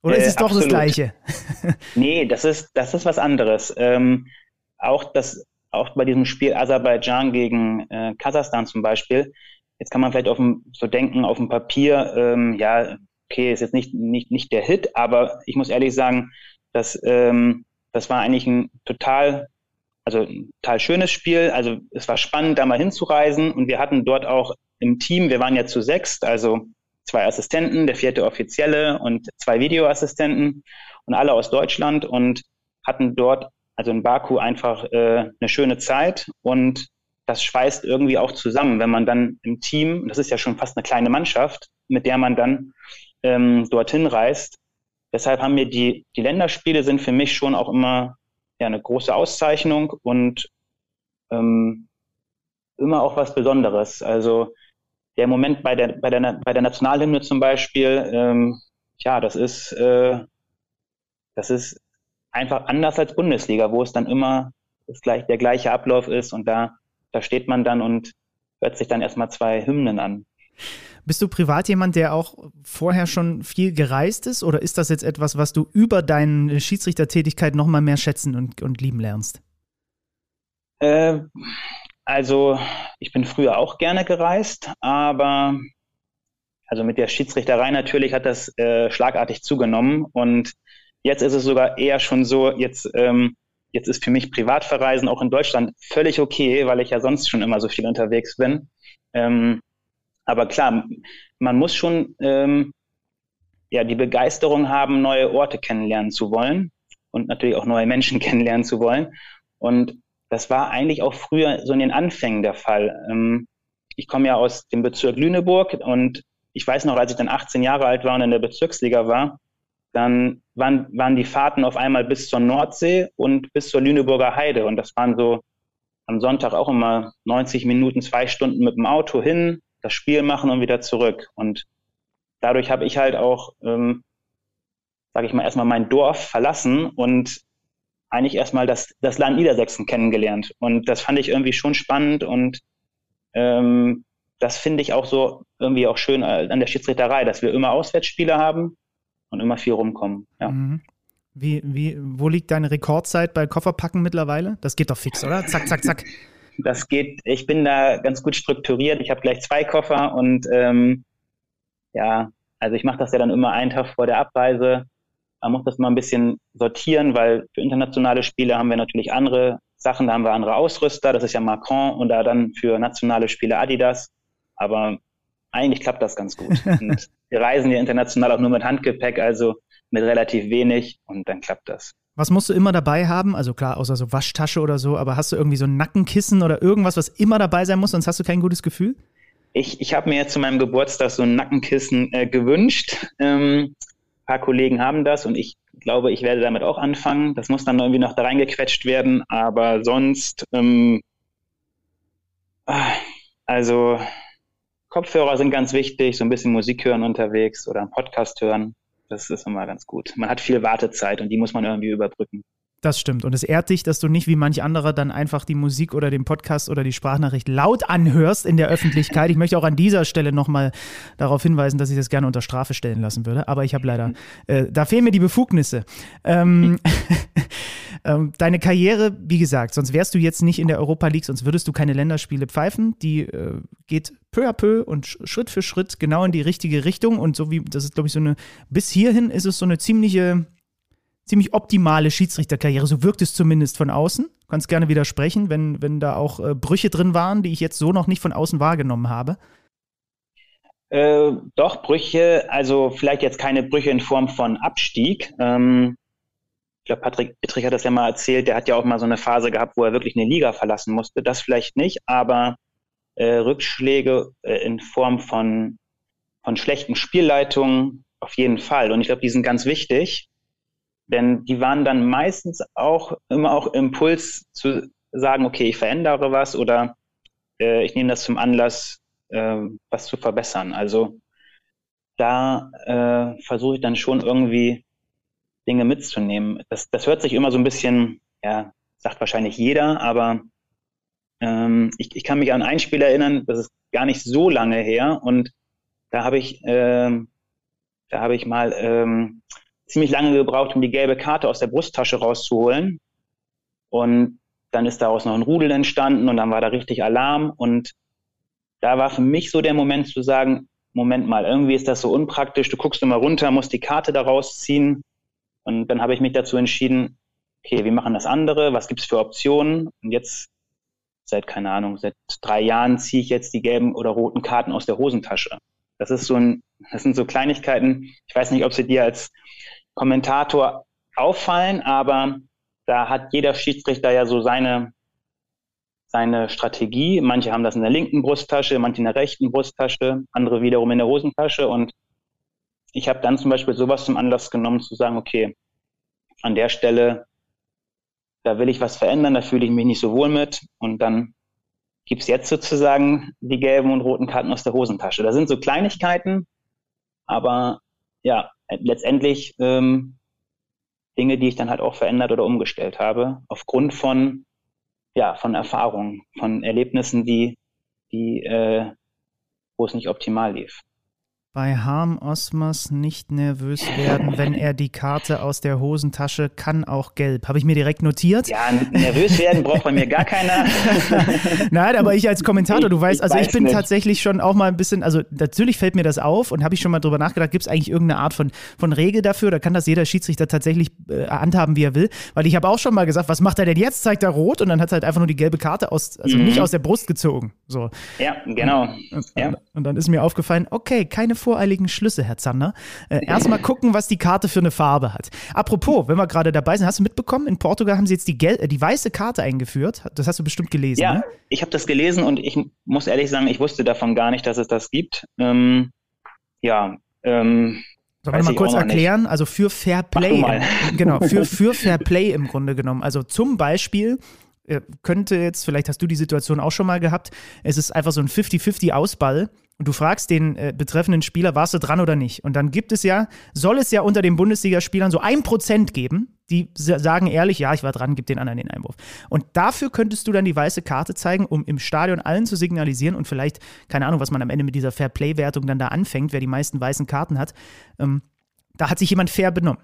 Oder ist es äh, doch absolut. das Gleiche? nee, das ist, das ist was anderes. Ähm, auch, das, auch bei diesem Spiel Aserbaidschan gegen äh, Kasachstan zum Beispiel, jetzt kann man vielleicht auf dem, so denken, auf dem Papier, ähm, ja, okay, ist jetzt nicht, nicht, nicht der Hit, aber ich muss ehrlich sagen, dass ähm, das war eigentlich ein total, also ein total schönes Spiel. Also es war spannend, da mal hinzureisen. Und wir hatten dort auch im Team, wir waren ja zu sechst, also zwei Assistenten, der vierte Offizielle und zwei Videoassistenten und alle aus Deutschland und hatten dort, also in Baku, einfach äh, eine schöne Zeit. Und das schweißt irgendwie auch zusammen, wenn man dann im Team, das ist ja schon fast eine kleine Mannschaft, mit der man dann ähm, dorthin reist, Deshalb haben mir die, die Länderspiele sind für mich schon auch immer ja, eine große Auszeichnung und ähm, immer auch was Besonderes. Also der Moment bei der, bei der, bei der Nationalhymne zum Beispiel, ähm, ja, das ist, äh, das ist einfach anders als Bundesliga, wo es dann immer gleich, der gleiche Ablauf ist und da, da steht man dann und hört sich dann erstmal zwei Hymnen an. Bist du privat jemand, der auch vorher schon viel gereist ist oder ist das jetzt etwas, was du über deine Schiedsrichtertätigkeit nochmal mehr schätzen und, und lieben lernst? Äh, also ich bin früher auch gerne gereist, aber also mit der Schiedsrichterei natürlich hat das äh, schlagartig zugenommen und jetzt ist es sogar eher schon so, jetzt, ähm, jetzt ist für mich Privatverreisen auch in Deutschland völlig okay, weil ich ja sonst schon immer so viel unterwegs bin. Ähm, aber klar, man muss schon ähm, ja die Begeisterung haben, neue Orte kennenlernen zu wollen und natürlich auch neue Menschen kennenlernen zu wollen. Und das war eigentlich auch früher so in den Anfängen der Fall. Ähm, ich komme ja aus dem Bezirk Lüneburg und ich weiß noch, als ich dann 18 Jahre alt war und in der Bezirksliga war, dann waren, waren die Fahrten auf einmal bis zur Nordsee und bis zur Lüneburger Heide. Und das waren so am Sonntag auch immer 90 Minuten, zwei Stunden mit dem Auto hin, das Spiel machen und wieder zurück. Und dadurch habe ich halt auch, ähm, sage ich mal, erstmal mein Dorf verlassen und eigentlich erstmal das, das Land Niedersachsen kennengelernt. Und das fand ich irgendwie schon spannend und ähm, das finde ich auch so irgendwie auch schön äh, an der Schiedsrichterei, dass wir immer Auswärtsspiele haben und immer viel rumkommen. Ja. Mhm. Wie, wie, wo liegt deine Rekordzeit bei Kofferpacken mittlerweile? Das geht doch fix, oder? Zack, zack, zack. Das geht, ich bin da ganz gut strukturiert. Ich habe gleich zwei Koffer und ähm, ja, also ich mache das ja dann immer einen Tag vor der Abreise. Man muss das mal ein bisschen sortieren, weil für internationale Spiele haben wir natürlich andere Sachen, da haben wir andere Ausrüster, das ist ja Macron und da dann für nationale Spiele Adidas. Aber eigentlich klappt das ganz gut. Und wir reisen ja international auch nur mit Handgepäck, also mit relativ wenig und dann klappt das. Was musst du immer dabei haben? Also klar, außer so Waschtasche oder so, aber hast du irgendwie so ein Nackenkissen oder irgendwas, was immer dabei sein muss, sonst hast du kein gutes Gefühl? Ich, ich habe mir jetzt zu meinem Geburtstag so ein Nackenkissen äh, gewünscht. Ähm, ein paar Kollegen haben das und ich glaube, ich werde damit auch anfangen. Das muss dann irgendwie noch da reingequetscht werden, aber sonst, ähm, ah, also Kopfhörer sind ganz wichtig, so ein bisschen Musik hören unterwegs oder einen Podcast hören. Das ist immer ganz gut. Man hat viel Wartezeit und die muss man irgendwie überbrücken. Das stimmt. Und es ehrt dich, dass du nicht wie manch anderer dann einfach die Musik oder den Podcast oder die Sprachnachricht laut anhörst in der Öffentlichkeit. Ich möchte auch an dieser Stelle nochmal darauf hinweisen, dass ich das gerne unter Strafe stellen lassen würde. Aber ich habe leider, äh, da fehlen mir die Befugnisse. Ähm, ähm, deine Karriere, wie gesagt, sonst wärst du jetzt nicht in der Europa League, sonst würdest du keine Länderspiele pfeifen. Die äh, geht peu à peu und Schritt für Schritt genau in die richtige Richtung. Und so wie, das ist, glaube ich, so eine, bis hierhin ist es so eine ziemliche ziemlich optimale Schiedsrichterkarriere. So wirkt es zumindest von außen. Kannst gerne widersprechen, wenn, wenn da auch äh, Brüche drin waren, die ich jetzt so noch nicht von außen wahrgenommen habe. Äh, doch, Brüche, also vielleicht jetzt keine Brüche in Form von Abstieg. Ähm, ich glaube, Patrick Ittrich hat das ja mal erzählt, der hat ja auch mal so eine Phase gehabt, wo er wirklich eine Liga verlassen musste. Das vielleicht nicht, aber äh, Rückschläge äh, in Form von, von schlechten Spielleitungen auf jeden Fall. Und ich glaube, die sind ganz wichtig. Denn die waren dann meistens auch immer auch Impuls zu sagen, okay, ich verändere was oder äh, ich nehme das zum Anlass, äh, was zu verbessern. Also da äh, versuche ich dann schon irgendwie Dinge mitzunehmen. Das, das hört sich immer so ein bisschen, ja, sagt wahrscheinlich jeder, aber ähm, ich, ich kann mich an ein Spiel erinnern, das ist gar nicht so lange her und da habe ich, äh, da habe ich mal ähm, ziemlich lange gebraucht, um die gelbe Karte aus der Brusttasche rauszuholen. Und dann ist daraus noch ein Rudel entstanden und dann war da richtig Alarm. Und da war für mich so der Moment zu sagen, Moment mal, irgendwie ist das so unpraktisch. Du guckst immer runter, musst die Karte da rausziehen. Und dann habe ich mich dazu entschieden, okay, wir machen das andere, was gibt's für Optionen? Und jetzt, seit, keine Ahnung, seit drei Jahren ziehe ich jetzt die gelben oder roten Karten aus der Hosentasche. Das ist so ein, das sind so Kleinigkeiten. Ich weiß nicht, ob sie dir als Kommentator auffallen, aber da hat jeder Schiedsrichter ja so seine, seine Strategie. Manche haben das in der linken Brusttasche, manche in der rechten Brusttasche, andere wiederum in der Hosentasche. Und ich habe dann zum Beispiel sowas zum Anlass genommen, zu sagen, okay, an der Stelle, da will ich was verändern, da fühle ich mich nicht so wohl mit. Und dann gibt es jetzt sozusagen die gelben und roten Karten aus der Hosentasche. Da sind so Kleinigkeiten, aber ja, letztendlich ähm, Dinge, die ich dann halt auch verändert oder umgestellt habe, aufgrund von, ja, von Erfahrungen, von Erlebnissen, die, die, äh, wo es nicht optimal lief bei Harm Osmos nicht nervös werden, wenn er die Karte aus der Hosentasche kann auch gelb. Habe ich mir direkt notiert. Ja, nervös werden braucht bei mir gar keiner. Nein, aber ich als Kommentator, du weißt, also ich bin nicht. tatsächlich schon auch mal ein bisschen, also natürlich fällt mir das auf und habe ich schon mal drüber nachgedacht, gibt es eigentlich irgendeine Art von, von Regel dafür oder kann das jeder Schiedsrichter tatsächlich äh, handhaben, wie er will? Weil ich habe auch schon mal gesagt, was macht er denn jetzt? Zeigt er rot und dann hat er halt einfach nur die gelbe Karte aus, also mhm. nicht aus der Brust gezogen. So. Ja, genau. Und, ja. und dann ist mir aufgefallen, okay, keine voreiligen Schlüsse, Herr Zander. Äh, Erstmal gucken, was die Karte für eine Farbe hat. Apropos, wenn wir gerade dabei sind, hast du mitbekommen, in Portugal haben sie jetzt die, Gel äh, die weiße Karte eingeführt. Das hast du bestimmt gelesen. Ja, ne? ich habe das gelesen und ich muss ehrlich sagen, ich wusste davon gar nicht, dass es das gibt. Ähm, ja, ähm, Sollen wir mal kurz erklären? Also für Fair Play. Genau, für, für Fair Play im Grunde genommen. Also zum Beispiel äh, könnte jetzt, vielleicht hast du die Situation auch schon mal gehabt, es ist einfach so ein 50-50-Ausball und du fragst den äh, betreffenden Spieler, warst du dran oder nicht? Und dann gibt es ja, soll es ja unter den Bundesligaspielern so ein Prozent geben, die sagen ehrlich, ja, ich war dran, gib den anderen den Einwurf. Und dafür könntest du dann die weiße Karte zeigen, um im Stadion allen zu signalisieren und vielleicht, keine Ahnung, was man am Ende mit dieser Fair-Play-Wertung dann da anfängt, wer die meisten weißen Karten hat. Ähm, da hat sich jemand fair benommen.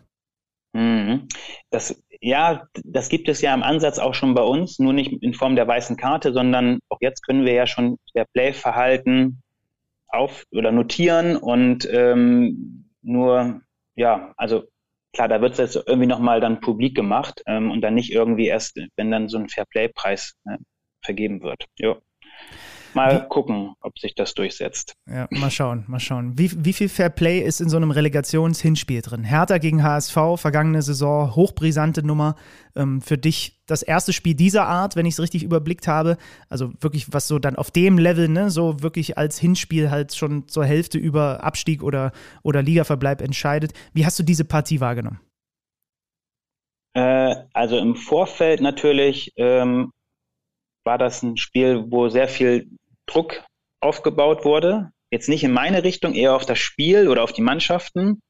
Mhm. Das, ja, das gibt es ja im Ansatz auch schon bei uns, nur nicht in Form der weißen Karte, sondern auch jetzt können wir ja schon der Play-Verhalten auf oder notieren und ähm, nur, ja, also klar, da wird es jetzt irgendwie nochmal dann publik gemacht ähm, und dann nicht irgendwie erst, wenn dann so ein Fairplay-Preis äh, vergeben wird. Ja. Mal gucken, ob sich das durchsetzt. Ja, mal schauen, mal schauen. Wie, wie viel Fair Play ist in so einem Relegationshinspiel drin? Hertha gegen HSV, vergangene Saison, hochbrisante Nummer. Ähm, für dich das erste Spiel dieser Art, wenn ich es richtig überblickt habe. Also wirklich, was so dann auf dem Level, ne, so wirklich als Hinspiel halt schon zur Hälfte über Abstieg oder, oder Ligaverbleib entscheidet. Wie hast du diese Partie wahrgenommen? Äh, also im Vorfeld natürlich ähm, war das ein Spiel, wo sehr viel Druck aufgebaut wurde. Jetzt nicht in meine Richtung, eher auf das Spiel oder auf die Mannschaften.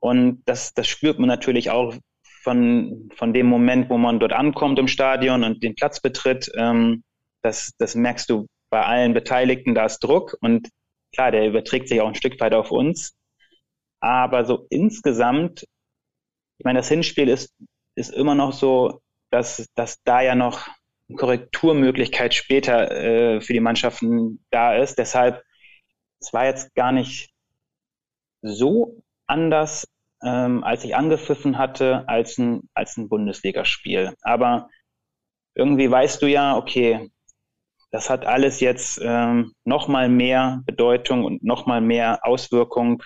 Und das, das spürt man natürlich auch von, von dem Moment, wo man dort ankommt im Stadion und den Platz betritt. Ähm, das, das merkst du bei allen Beteiligten, da ist Druck. Und klar, der überträgt sich auch ein Stück weit auf uns. Aber so insgesamt, ich meine, das Hinspiel ist, ist immer noch so, dass, dass da ja noch Korrekturmöglichkeit später äh, für die Mannschaften da ist. Deshalb, es war jetzt gar nicht so anders, ähm, als ich angepfiffen hatte, als ein, als ein Bundesligaspiel. Aber irgendwie weißt du ja, okay, das hat alles jetzt ähm, nochmal mehr Bedeutung und nochmal mehr Auswirkung.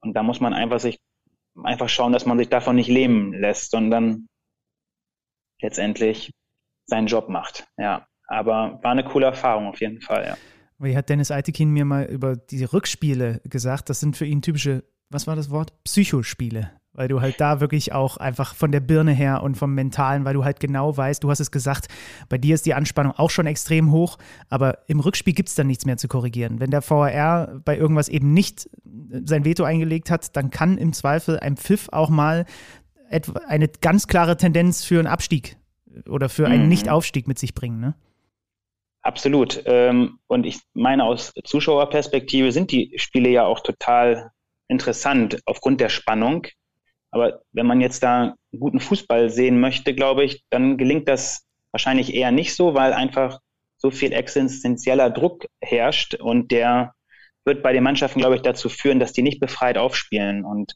Und da muss man einfach sich einfach schauen, dass man sich davon nicht lähmen lässt, sondern letztendlich seinen Job macht. Ja, aber war eine coole Erfahrung auf jeden Fall, ja. Wie hat Dennis Eitekin mir mal über die Rückspiele gesagt, das sind für ihn typische, was war das Wort? Psychospiele. Weil du halt da wirklich auch einfach von der Birne her und vom Mentalen, weil du halt genau weißt, du hast es gesagt, bei dir ist die Anspannung auch schon extrem hoch, aber im Rückspiel gibt es dann nichts mehr zu korrigieren. Wenn der VAR bei irgendwas eben nicht sein Veto eingelegt hat, dann kann im Zweifel ein Pfiff auch mal eine ganz klare Tendenz für einen Abstieg oder für einen mhm. Nichtaufstieg mit sich bringen, ne? Absolut. Ähm, und ich meine, aus Zuschauerperspektive sind die Spiele ja auch total interessant aufgrund der Spannung. Aber wenn man jetzt da guten Fußball sehen möchte, glaube ich, dann gelingt das wahrscheinlich eher nicht so, weil einfach so viel existenzieller Druck herrscht und der wird bei den Mannschaften, glaube ich, dazu führen, dass die nicht befreit aufspielen. Und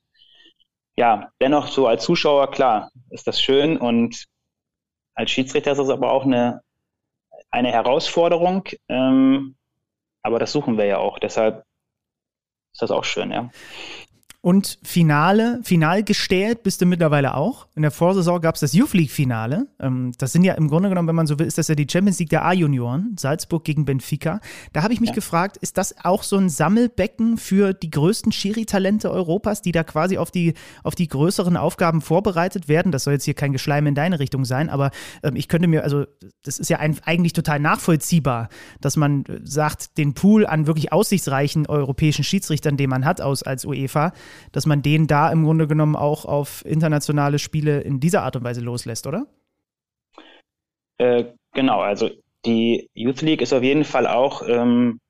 ja, dennoch so als Zuschauer, klar, ist das schön und als Schiedsrichter ist es aber auch eine, eine Herausforderung, ähm, aber das suchen wir ja auch. Deshalb ist das auch schön, ja. Und Finale, final gestellt bist du mittlerweile auch. In der Vorsaison gab es das Youth League-Finale. Ähm, das sind ja im Grunde genommen, wenn man so will, ist das ja die Champions League der A-Junioren, Salzburg gegen Benfica. Da habe ich mich ja. gefragt, ist das auch so ein Sammelbecken für die größten Schiri-Talente Europas, die da quasi auf die, auf die größeren Aufgaben vorbereitet werden? Das soll jetzt hier kein Geschleim in deine Richtung sein, aber ähm, ich könnte mir, also das ist ja ein, eigentlich total nachvollziehbar, dass man äh, sagt, den Pool an wirklich aussichtsreichen europäischen Schiedsrichtern, den man hat aus, als UEFA, dass man den da im Grunde genommen auch auf internationale Spiele in dieser Art und Weise loslässt, oder? Äh, genau, also die Youth League ist auf jeden Fall auch ähm,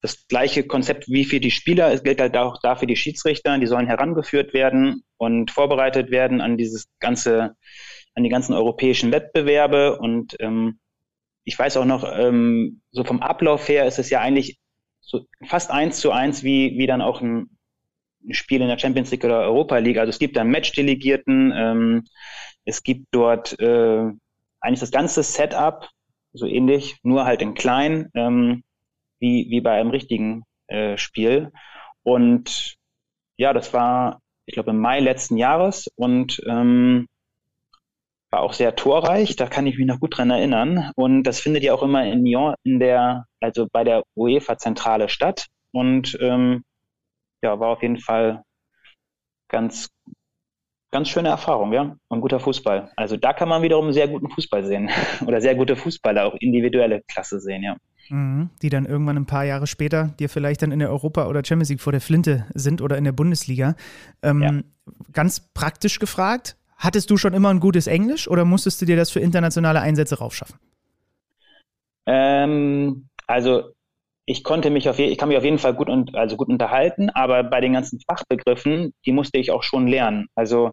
das gleiche Konzept wie für die Spieler. Es gilt halt auch da für die Schiedsrichter. Die sollen herangeführt werden und vorbereitet werden an dieses ganze, an die ganzen europäischen Wettbewerbe. Und ähm, ich weiß auch noch, ähm, so vom Ablauf her ist es ja eigentlich so fast eins zu eins wie, wie dann auch ein Spiel in der Champions League oder Europa League. Also es gibt da Matchdelegierten, ähm, es gibt dort äh, eigentlich das ganze Setup, so ähnlich, nur halt in klein, ähm, wie, wie bei einem richtigen äh, Spiel. Und ja, das war, ich glaube, im Mai letzten Jahres und ähm, war auch sehr torreich, da kann ich mich noch gut dran erinnern. Und das findet ja auch immer in Lyon in der, also bei der UEFA-Zentrale statt. Und ähm, ja, war auf jeden Fall ganz, ganz schöne Erfahrung, ja. Und guter Fußball. Also da kann man wiederum sehr guten Fußball sehen. Oder sehr gute Fußballer, auch individuelle Klasse sehen, ja. Mhm, die dann irgendwann ein paar Jahre später dir vielleicht dann in der Europa- oder Champions League vor der Flinte sind oder in der Bundesliga. Ähm, ja. Ganz praktisch gefragt, hattest du schon immer ein gutes Englisch oder musstest du dir das für internationale Einsätze raufschaffen? Ähm, also ich konnte mich auf, ich kann mich auf jeden Fall gut und also gut unterhalten, aber bei den ganzen Fachbegriffen, die musste ich auch schon lernen. Also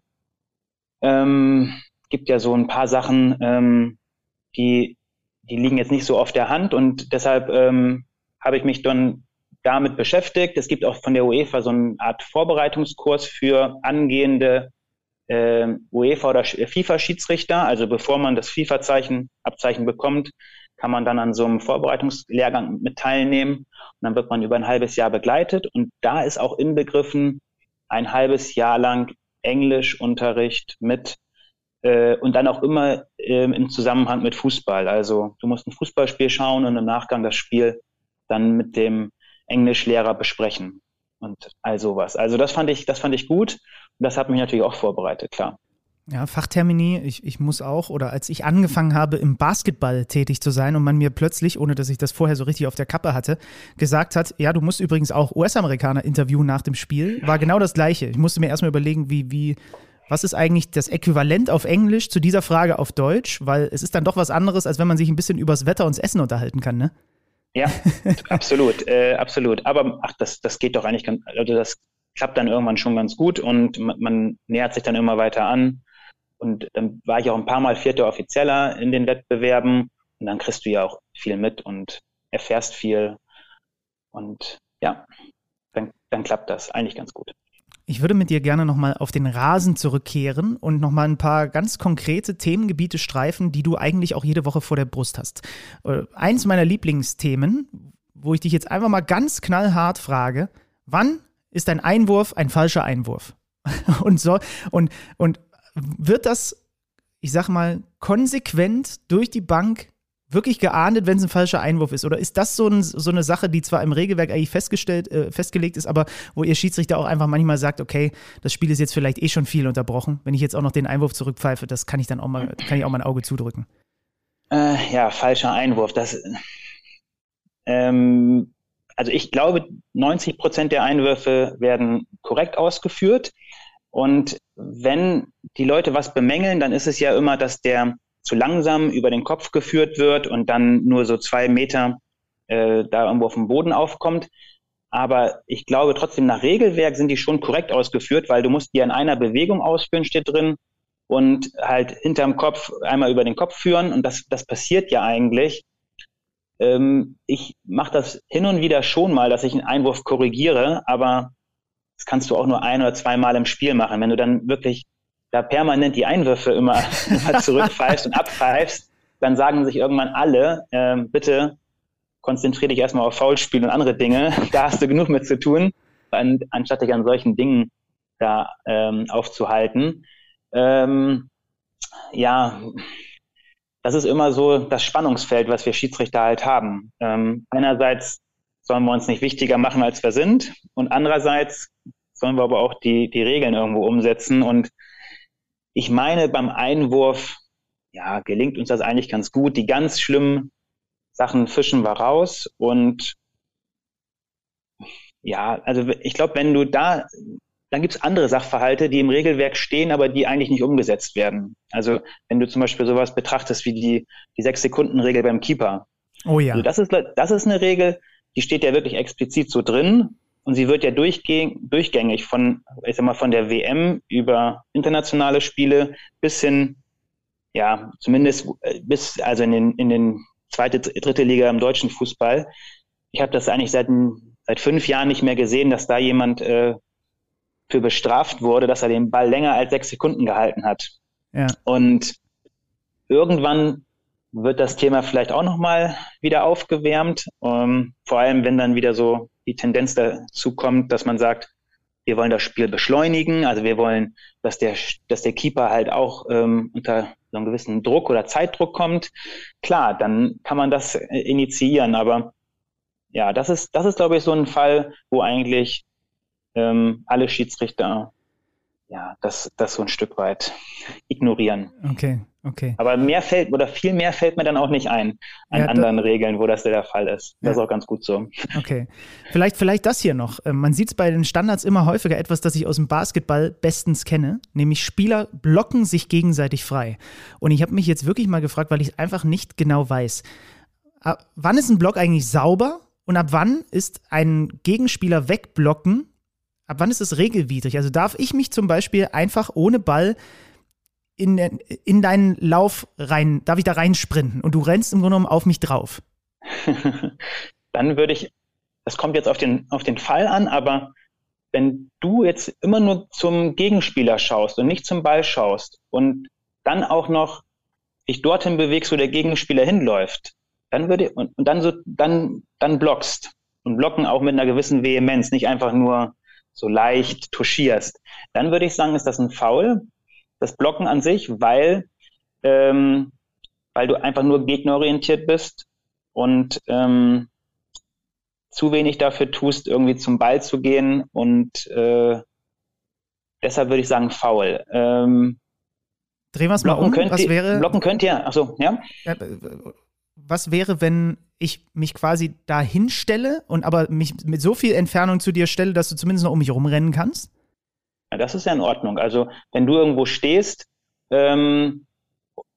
ähm, gibt ja so ein paar Sachen, ähm, die die liegen jetzt nicht so auf der Hand und deshalb ähm, habe ich mich dann damit beschäftigt. Es gibt auch von der UEFA so eine Art Vorbereitungskurs für angehende äh, UEFA oder FIFA-Schiedsrichter. Also bevor man das FIFA-Zeichen Abzeichen bekommt, kann man dann an so einem Vorbereitungslehrgang mit teilnehmen. Und dann wird man über ein halbes Jahr begleitet. Und da ist auch inbegriffen ein halbes Jahr lang Englischunterricht mit äh, und dann auch immer äh, im Zusammenhang mit Fußball. Also du musst ein Fußballspiel schauen und im Nachgang das Spiel dann mit dem Englischlehrer besprechen und all sowas. Also das fand ich, das fand ich gut. Und das hat mich natürlich auch vorbereitet, klar. Ja, Fachtermini, ich, ich muss auch, oder als ich angefangen habe, im Basketball tätig zu sein und man mir plötzlich, ohne dass ich das vorher so richtig auf der Kappe hatte, gesagt hat, ja, du musst übrigens auch US-Amerikaner interviewen nach dem Spiel, war genau das Gleiche. Ich musste mir erstmal überlegen, wie, wie, was ist eigentlich das Äquivalent auf Englisch zu dieser Frage auf Deutsch, weil es ist dann doch was anderes, als wenn man sich ein bisschen übers Wetter und das Essen unterhalten kann, ne? Ja, absolut, äh, absolut. Aber ach, das, das geht doch eigentlich ganz, also das klappt dann irgendwann schon ganz gut und man, man nähert sich dann immer weiter an. Und dann war ich auch ein paar Mal vierter Offizieller in den Wettbewerben und dann kriegst du ja auch viel mit und erfährst viel. Und ja, dann, dann klappt das eigentlich ganz gut. Ich würde mit dir gerne nochmal auf den Rasen zurückkehren und nochmal ein paar ganz konkrete Themengebiete streifen, die du eigentlich auch jede Woche vor der Brust hast. Äh, eins meiner Lieblingsthemen, wo ich dich jetzt einfach mal ganz knallhart frage, wann ist ein Einwurf ein falscher Einwurf? und so, und, und wird das, ich sag mal, konsequent durch die Bank wirklich geahndet, wenn es ein falscher Einwurf ist? Oder ist das so, ein, so eine Sache, die zwar im Regelwerk eigentlich festgestellt, äh, festgelegt ist, aber wo ihr Schiedsrichter auch einfach manchmal sagt, okay, das Spiel ist jetzt vielleicht eh schon viel unterbrochen. Wenn ich jetzt auch noch den Einwurf zurückpfeife, das kann ich dann auch mal, kann ich auch mein Auge zudrücken. Äh, ja, falscher Einwurf. Das, ähm, also ich glaube, 90 Prozent der Einwürfe werden korrekt ausgeführt. Und wenn die Leute was bemängeln, dann ist es ja immer, dass der zu langsam über den Kopf geführt wird und dann nur so zwei Meter äh, da irgendwo auf dem Boden aufkommt. Aber ich glaube trotzdem, nach Regelwerk sind die schon korrekt ausgeführt, weil du musst die in einer Bewegung ausführen, steht drin, und halt hinterm Kopf einmal über den Kopf führen. Und das, das passiert ja eigentlich. Ähm, ich mache das hin und wieder schon mal, dass ich einen Einwurf korrigiere, aber das kannst du auch nur ein oder zweimal im Spiel machen. Wenn du dann wirklich da permanent die Einwürfe immer, immer zurückpfeifst und abpfeifst, dann sagen sich irgendwann alle, äh, bitte konzentriere dich erstmal auf Foulspiel und andere Dinge, da hast du genug mit zu tun, an, anstatt dich an solchen Dingen da ähm, aufzuhalten. Ähm, ja, das ist immer so das Spannungsfeld, was wir Schiedsrichter halt haben. Ähm, einerseits sollen wir uns nicht wichtiger machen, als wir sind, und andererseits sollen wir aber auch die, die Regeln irgendwo umsetzen. Und ich meine, beim Einwurf, ja, gelingt uns das eigentlich ganz gut. Die ganz schlimmen Sachen fischen wir raus und ja, also ich glaube, wenn du da, dann gibt es andere Sachverhalte, die im Regelwerk stehen, aber die eigentlich nicht umgesetzt werden. Also wenn du zum Beispiel sowas betrachtest wie die, die Sechs-Sekunden-Regel beim Keeper. Oh ja. Also das, ist, das ist eine Regel, die steht ja wirklich explizit so drin und sie wird ja durchgängig von, ich sag mal, von der WM über internationale Spiele bis hin, ja, zumindest äh, bis, also in den, in den zweite, dritte Liga im deutschen Fußball. Ich habe das eigentlich seit, seit fünf Jahren nicht mehr gesehen, dass da jemand äh, für bestraft wurde, dass er den Ball länger als sechs Sekunden gehalten hat. Ja. Und irgendwann wird das Thema vielleicht auch nochmal wieder aufgewärmt. Ähm, vor allem, wenn dann wieder so die Tendenz dazu kommt, dass man sagt, wir wollen das Spiel beschleunigen, also wir wollen, dass der, dass der Keeper halt auch ähm, unter so einem gewissen Druck oder Zeitdruck kommt. Klar, dann kann man das äh, initiieren, aber ja, das ist, das ist, glaube ich, so ein Fall, wo eigentlich ähm, alle Schiedsrichter ja, das, das so ein Stück weit ignorieren. Okay, okay. Aber mehr fällt oder viel mehr fällt mir dann auch nicht ein an ja, anderen Regeln, wo das der Fall ist. Das ja. ist auch ganz gut so. Okay. Vielleicht, vielleicht das hier noch. Ähm, man sieht es bei den Standards immer häufiger etwas, das ich aus dem Basketball bestens kenne, nämlich Spieler blocken sich gegenseitig frei. Und ich habe mich jetzt wirklich mal gefragt, weil ich einfach nicht genau weiß. Ab wann ist ein Block eigentlich sauber und ab wann ist ein Gegenspieler wegblocken Ab wann ist es regelwidrig? Also darf ich mich zum Beispiel einfach ohne Ball in, in deinen Lauf rein, darf ich da reinsprinten und du rennst im Grunde genommen auf mich drauf? Dann würde ich, das kommt jetzt auf den, auf den Fall an, aber wenn du jetzt immer nur zum Gegenspieler schaust und nicht zum Ball schaust und dann auch noch dich dorthin bewegst, wo der Gegenspieler hinläuft, dann würde und, und dann so dann dann blockst und blocken auch mit einer gewissen Vehemenz, nicht einfach nur so leicht touchierst, dann würde ich sagen, ist das ein Foul, das Blocken an sich, weil, ähm, weil du einfach nur gegnerorientiert bist und ähm, zu wenig dafür tust, irgendwie zum Ball zu gehen und äh, deshalb würde ich sagen Foul. Ähm, Drehen wir es mal um. Könnt Was wäre, blocken könnt ihr, achso, ja? ja äh, was wäre, wenn ich mich quasi da hinstelle und aber mich mit so viel Entfernung zu dir stelle, dass du zumindest noch um mich rumrennen kannst? Ja, das ist ja in Ordnung. Also wenn du irgendwo stehst, ähm,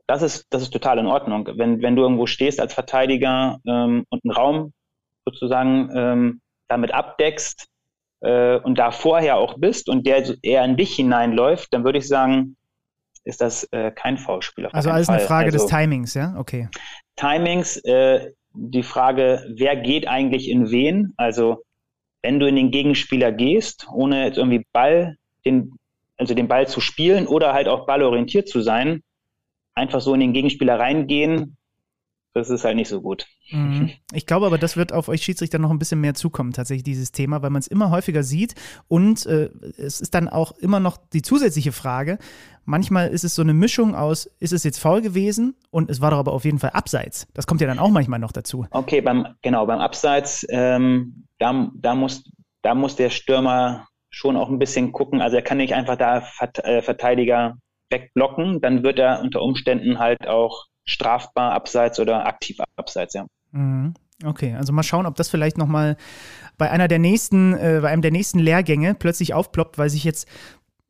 das ist, das ist total in Ordnung. Wenn, wenn du irgendwo stehst als Verteidiger ähm, und einen Raum sozusagen ähm, damit abdeckst äh, und da vorher auch bist und der eher in dich hineinläuft, dann würde ich sagen, ist das äh, kein V-Spieler. Also alles Fall. eine Frage also, des Timings, ja? Okay. Timings, äh, die Frage, wer geht eigentlich in wen? Also wenn du in den Gegenspieler gehst, ohne jetzt irgendwie Ball, den, also den Ball zu spielen oder halt auch ballorientiert zu sein, einfach so in den Gegenspieler reingehen, das ist halt nicht so gut. Mhm. Ich glaube aber, das wird auf euch Schiedsrichter noch ein bisschen mehr zukommen, tatsächlich dieses Thema, weil man es immer häufiger sieht. Und äh, es ist dann auch immer noch die zusätzliche Frage. Manchmal ist es so eine Mischung aus, ist es jetzt faul gewesen und es war doch aber auf jeden Fall abseits. Das kommt ja dann auch manchmal noch dazu. Okay, beim, genau, beim Abseits, ähm, da, da, muss, da muss der Stürmer schon auch ein bisschen gucken. Also er kann nicht einfach da äh, Verteidiger wegblocken, dann wird er unter Umständen halt auch strafbar abseits oder aktiv abseits, ja. Mhm. Okay, also mal schauen, ob das vielleicht nochmal bei einer der nächsten, äh, bei einem der nächsten Lehrgänge plötzlich aufploppt, weil sich jetzt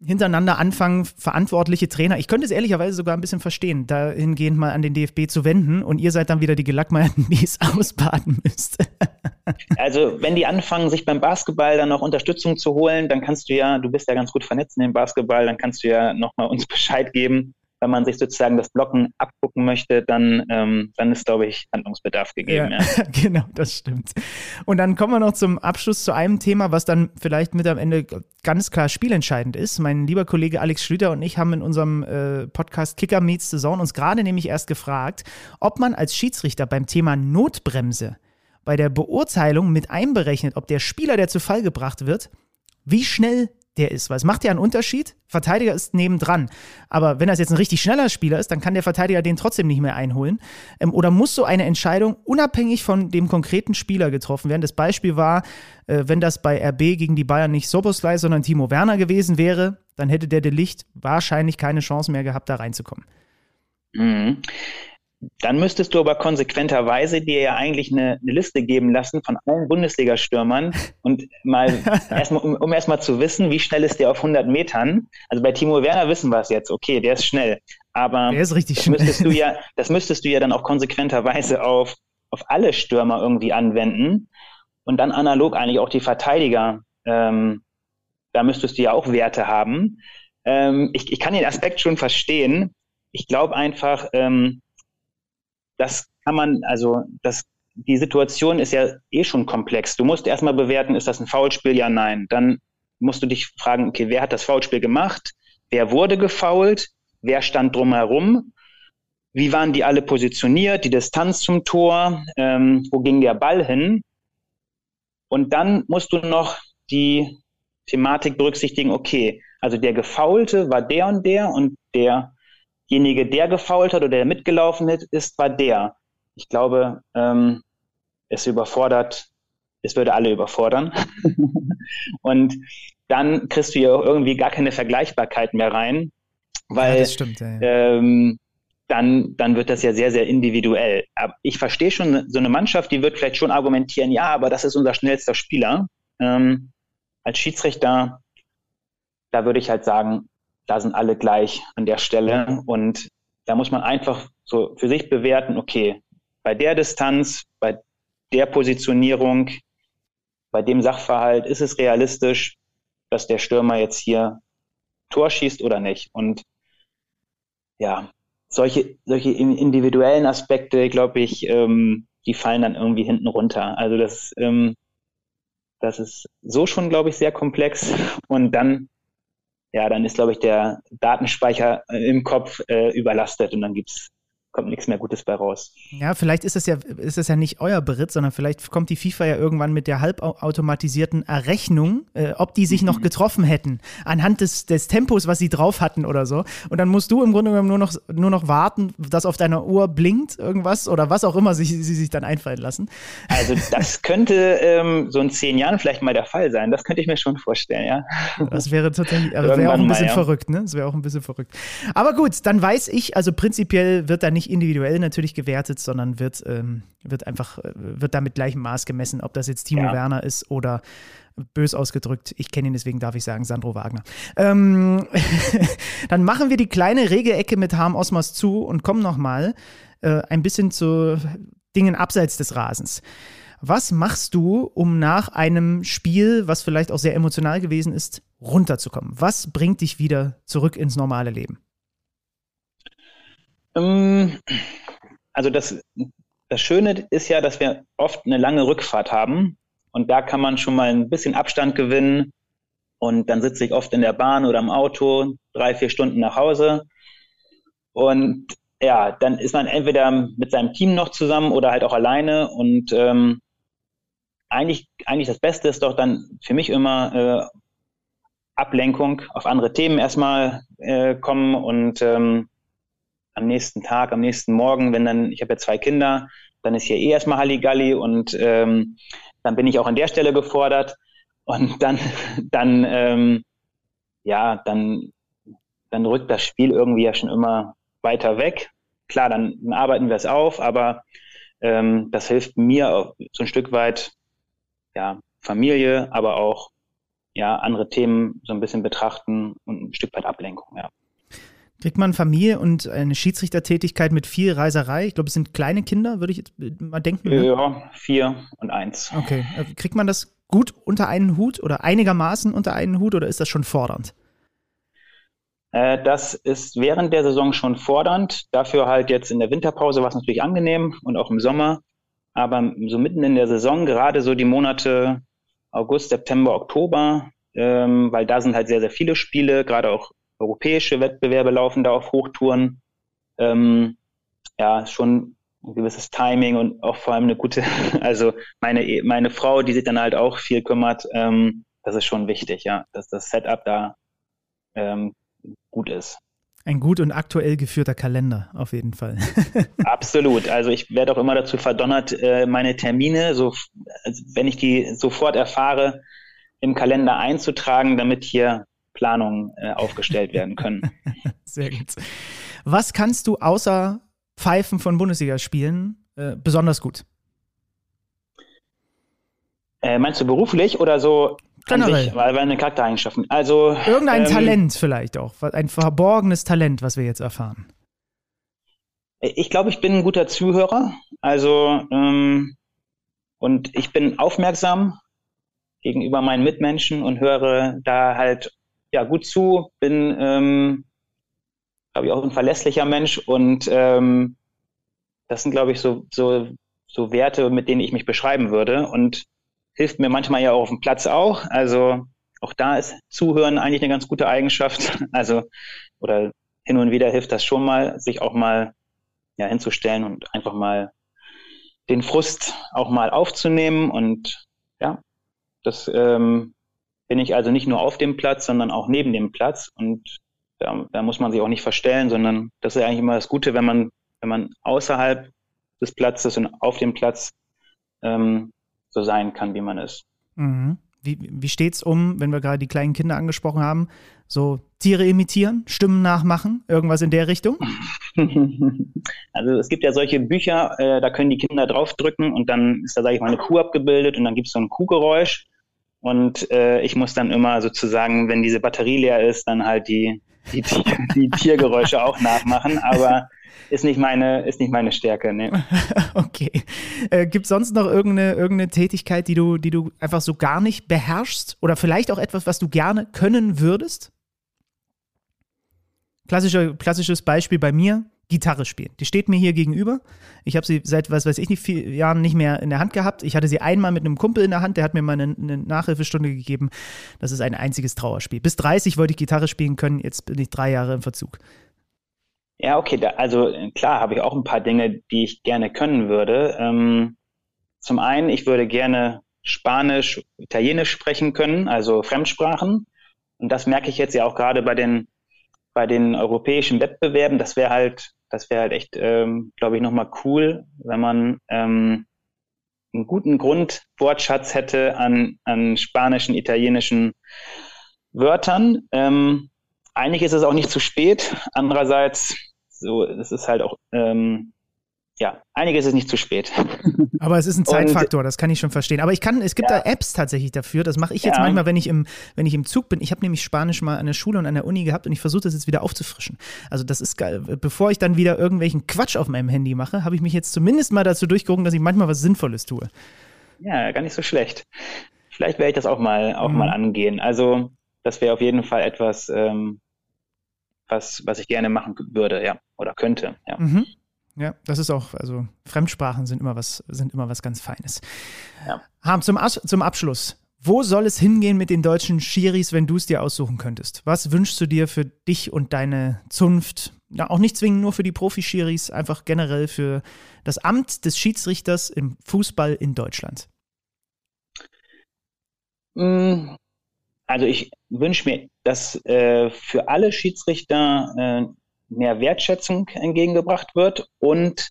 hintereinander anfangen, verantwortliche Trainer, ich könnte es ehrlicherweise sogar ein bisschen verstehen, dahingehend mal an den DFB zu wenden und ihr seid dann wieder die Gelackmeierten, die es ausbaden müsst. Also, wenn die anfangen, sich beim Basketball dann noch Unterstützung zu holen, dann kannst du ja, du bist ja ganz gut vernetzt in dem Basketball, dann kannst du ja nochmal uns Bescheid geben, wenn man sich sozusagen das Blocken abgucken möchte, dann, ähm, dann ist, glaube ich, Handlungsbedarf gegeben. Ja, ja. genau, das stimmt. Und dann kommen wir noch zum Abschluss zu einem Thema, was dann vielleicht mit am Ende ganz klar spielentscheidend ist. Mein lieber Kollege Alex Schlüter und ich haben in unserem äh, Podcast Kicker Meets Saison uns gerade nämlich erst gefragt, ob man als Schiedsrichter beim Thema Notbremse bei der Beurteilung mit einberechnet, ob der Spieler, der zu Fall gebracht wird, wie schnell der ist. Weil es macht ja einen Unterschied. Verteidiger ist nebendran. Aber wenn das jetzt ein richtig schneller Spieler ist, dann kann der Verteidiger den trotzdem nicht mehr einholen. Ähm, oder muss so eine Entscheidung unabhängig von dem konkreten Spieler getroffen werden? Das Beispiel war, äh, wenn das bei RB gegen die Bayern nicht Soboslai, sondern Timo Werner gewesen wäre, dann hätte der Delicht wahrscheinlich keine Chance mehr gehabt, da reinzukommen. Mhm. Dann müsstest du aber konsequenterweise dir ja eigentlich eine, eine Liste geben lassen von allen Bundesliga-Stürmern und mal erstmal, um, um erstmal zu wissen, wie schnell ist der auf 100 Metern. Also bei Timo Werner wissen wir es jetzt. Okay, der ist schnell. Aber der ist richtig das schnell. müsstest du ja, das müsstest du ja dann auch konsequenterweise auf, auf alle Stürmer irgendwie anwenden und dann analog eigentlich auch die Verteidiger. Ähm, da müsstest du ja auch Werte haben. Ähm, ich, ich kann den Aspekt schon verstehen. Ich glaube einfach, ähm, das kann man, also das, die Situation ist ja eh schon komplex. Du musst erstmal bewerten, ist das ein Foulspiel? Ja, nein. Dann musst du dich fragen, okay, wer hat das Foulspiel gemacht? Wer wurde gefoult? Wer stand drumherum? Wie waren die alle positioniert? Die Distanz zum Tor? Ähm, wo ging der Ball hin? Und dann musst du noch die Thematik berücksichtigen, okay, also der Gefaulte war der und der und der derjenige, der gefault hat oder der mitgelaufen ist, war der. Ich glaube, ähm, es überfordert, es würde alle überfordern. und dann kriegst du ja auch irgendwie gar keine Vergleichbarkeit mehr rein, weil ja, stimmt, ja, ja. Ähm, dann, dann wird das ja sehr, sehr individuell. Aber ich verstehe schon, so eine Mannschaft, die wird vielleicht schon argumentieren, ja, aber das ist unser schnellster Spieler. Ähm, als Schiedsrichter, da würde ich halt sagen, da sind alle gleich an der Stelle. Und da muss man einfach so für sich bewerten, okay, bei der Distanz, bei der Positionierung, bei dem Sachverhalt ist es realistisch, dass der Stürmer jetzt hier Tor schießt oder nicht. Und ja, solche, solche individuellen Aspekte, glaube ich, ähm, die fallen dann irgendwie hinten runter. Also das, ähm, das ist so schon, glaube ich, sehr komplex. Und dann ja, dann ist, glaube ich, der Datenspeicher äh, im Kopf äh, überlastet und dann gibt's kommt nichts mehr Gutes bei raus. Ja, vielleicht ist es ja, ist es ja nicht euer Beritt, sondern vielleicht kommt die FIFA ja irgendwann mit der halbautomatisierten Errechnung, äh, ob die sich mhm. noch getroffen hätten, anhand des, des Tempos, was sie drauf hatten oder so. Und dann musst du im Grunde genommen nur noch, nur noch warten, dass auf deiner Uhr blinkt irgendwas oder was auch immer sie, sie sich dann einfallen lassen. Also das könnte ähm, so in zehn Jahren vielleicht mal der Fall sein. Das könnte ich mir schon vorstellen, ja. Das wäre tatsächlich, also wäre auch ein bisschen mal, ja. verrückt, ne? Das wäre auch ein bisschen verrückt. Aber gut, dann weiß ich, also prinzipiell wird da nicht nicht individuell natürlich gewertet, sondern wird, ähm, wird einfach, äh, wird da mit gleichem Maß gemessen, ob das jetzt Timo ja. Werner ist oder bös ausgedrückt, ich kenne ihn, deswegen darf ich sagen, Sandro Wagner. Ähm, dann machen wir die kleine Regelecke mit Harm Osmos zu und kommen nochmal äh, ein bisschen zu Dingen abseits des Rasens. Was machst du, um nach einem Spiel, was vielleicht auch sehr emotional gewesen ist, runterzukommen? Was bringt dich wieder zurück ins normale Leben? Ähm, also das, das Schöne ist ja, dass wir oft eine lange Rückfahrt haben. Und da kann man schon mal ein bisschen Abstand gewinnen. Und dann sitze ich oft in der Bahn oder im Auto, drei, vier Stunden nach Hause. Und ja, dann ist man entweder mit seinem Team noch zusammen oder halt auch alleine. Und ähm, eigentlich, eigentlich das Beste ist doch dann für mich immer äh, Ablenkung auf andere Themen erstmal äh, kommen. Und ähm, am nächsten Tag, am nächsten Morgen, wenn dann, ich habe ja zwei Kinder, dann ist hier eh erstmal Halligalli und ähm, dann bin ich auch an der Stelle gefordert und dann, dann, ähm, ja, dann, dann rückt das Spiel irgendwie ja schon immer weiter weg. Klar, dann, arbeiten wir es auf, aber ähm, das hilft mir auch so ein Stück weit, ja, Familie, aber auch ja, andere Themen so ein bisschen betrachten und ein Stück weit Ablenkung, ja. Kriegt man Familie und eine Schiedsrichtertätigkeit mit viel Reiserei? Ich glaube, es sind kleine Kinder, würde ich jetzt mal denken. Ne? Ja, vier und eins. Okay. Äh, kriegt man das gut unter einen Hut oder einigermaßen unter einen Hut oder ist das schon fordernd? Äh, das ist während der Saison schon fordernd. Dafür halt jetzt in der Winterpause war es natürlich angenehm und auch im Sommer. Aber so mitten in der Saison, gerade so die Monate August, September, Oktober, ähm, weil da sind halt sehr, sehr viele Spiele, gerade auch europäische Wettbewerbe laufen da auf Hochtouren. Ähm, ja, schon ein gewisses Timing und auch vor allem eine gute, also meine, meine Frau, die sich dann halt auch viel kümmert, ähm, das ist schon wichtig, ja, dass das Setup da ähm, gut ist. Ein gut und aktuell geführter Kalender, auf jeden Fall. Absolut. Also ich werde auch immer dazu verdonnert, äh, meine Termine, so, also wenn ich die sofort erfahre, im Kalender einzutragen, damit hier Planungen äh, aufgestellt werden können. Sehr gut. Was kannst du außer Pfeifen von Bundesligaspielen äh, besonders gut? Äh, meinst du beruflich oder so Generell. Sich, weil, weil eine Charaktereigenschaften. Also irgendein ähm, Talent vielleicht auch, ein verborgenes Talent, was wir jetzt erfahren. Ich glaube, ich bin ein guter Zuhörer. Also ähm, und ich bin aufmerksam gegenüber meinen Mitmenschen und höre da halt ja gut zu. Bin ähm, glaube ich auch ein verlässlicher Mensch und ähm, das sind glaube ich so so so Werte, mit denen ich mich beschreiben würde und hilft mir manchmal ja auch auf dem Platz auch. Also auch da ist Zuhören eigentlich eine ganz gute Eigenschaft. Also, oder hin und wieder hilft das schon mal, sich auch mal ja, hinzustellen und einfach mal den Frust auch mal aufzunehmen. Und ja, das ähm, bin ich also nicht nur auf dem Platz, sondern auch neben dem Platz. Und da, da muss man sich auch nicht verstellen, sondern das ist eigentlich immer das Gute, wenn man, wenn man außerhalb des Platzes und auf dem Platz ähm, so sein kann, wie man ist. Mhm. Wie, wie steht es um, wenn wir gerade die kleinen Kinder angesprochen haben, so Tiere imitieren, Stimmen nachmachen, irgendwas in der Richtung? Also es gibt ja solche Bücher, äh, da können die Kinder draufdrücken und dann ist da, sage ich mal, eine Kuh abgebildet und dann gibt es so ein Kuhgeräusch und äh, ich muss dann immer sozusagen, wenn diese Batterie leer ist, dann halt die, die, die Tiergeräusche auch nachmachen, aber ist nicht meine, ist nicht meine Stärke, ne. okay. Äh, Gibt es sonst noch irgendeine, irgendeine Tätigkeit, die du, die du einfach so gar nicht beherrschst? Oder vielleicht auch etwas, was du gerne können würdest? Klassischer, klassisches Beispiel bei mir, Gitarre spielen. Die steht mir hier gegenüber. Ich habe sie seit, was weiß ich, nicht vier Jahren nicht mehr in der Hand gehabt. Ich hatte sie einmal mit einem Kumpel in der Hand, der hat mir mal eine, eine, Nachhilfestunde gegeben. Das ist ein einziges Trauerspiel. Bis 30 wollte ich Gitarre spielen können, jetzt bin ich drei Jahre im Verzug. Ja, okay, da, also klar habe ich auch ein paar Dinge, die ich gerne können würde. Ähm, zum einen, ich würde gerne Spanisch, Italienisch sprechen können, also Fremdsprachen. Und das merke ich jetzt ja auch gerade bei den, bei den europäischen Wettbewerben. Das wäre halt, das wäre halt echt, ähm, glaube ich, nochmal cool, wenn man ähm, einen guten Grundwortschatz hätte an, an spanischen, italienischen Wörtern. Ähm, eigentlich ist es auch nicht zu spät. Andererseits so, es ist halt auch, ähm, ja, einiges ist nicht zu spät. Aber es ist ein Zeitfaktor, und, das kann ich schon verstehen. Aber ich kann, es gibt ja. da Apps tatsächlich dafür. Das mache ich jetzt ja. manchmal, wenn ich im, wenn ich im Zug bin. Ich habe nämlich Spanisch mal an der Schule und an der Uni gehabt und ich versuche das jetzt wieder aufzufrischen. Also das ist geil. Bevor ich dann wieder irgendwelchen Quatsch auf meinem Handy mache, habe ich mich jetzt zumindest mal dazu durchgerungen, dass ich manchmal was Sinnvolles tue. Ja, gar nicht so schlecht. Vielleicht werde ich das auch mal, auch mhm. mal angehen. Also das wäre auf jeden Fall etwas, ähm, was, was ich gerne machen würde, ja, oder könnte, ja. Mhm. Ja, das ist auch, also Fremdsprachen sind immer was, sind immer was ganz Feines. Ja. Harm, zum, zum Abschluss. Wo soll es hingehen mit den deutschen Schiris, wenn du es dir aussuchen könntest? Was wünschst du dir für dich und deine Zunft? Ja, auch nicht zwingend nur für die Profi-Schiris, einfach generell für das Amt des Schiedsrichters im Fußball in Deutschland. Mm, also ich wünsche mir, dass äh, für alle Schiedsrichter äh, mehr Wertschätzung entgegengebracht wird und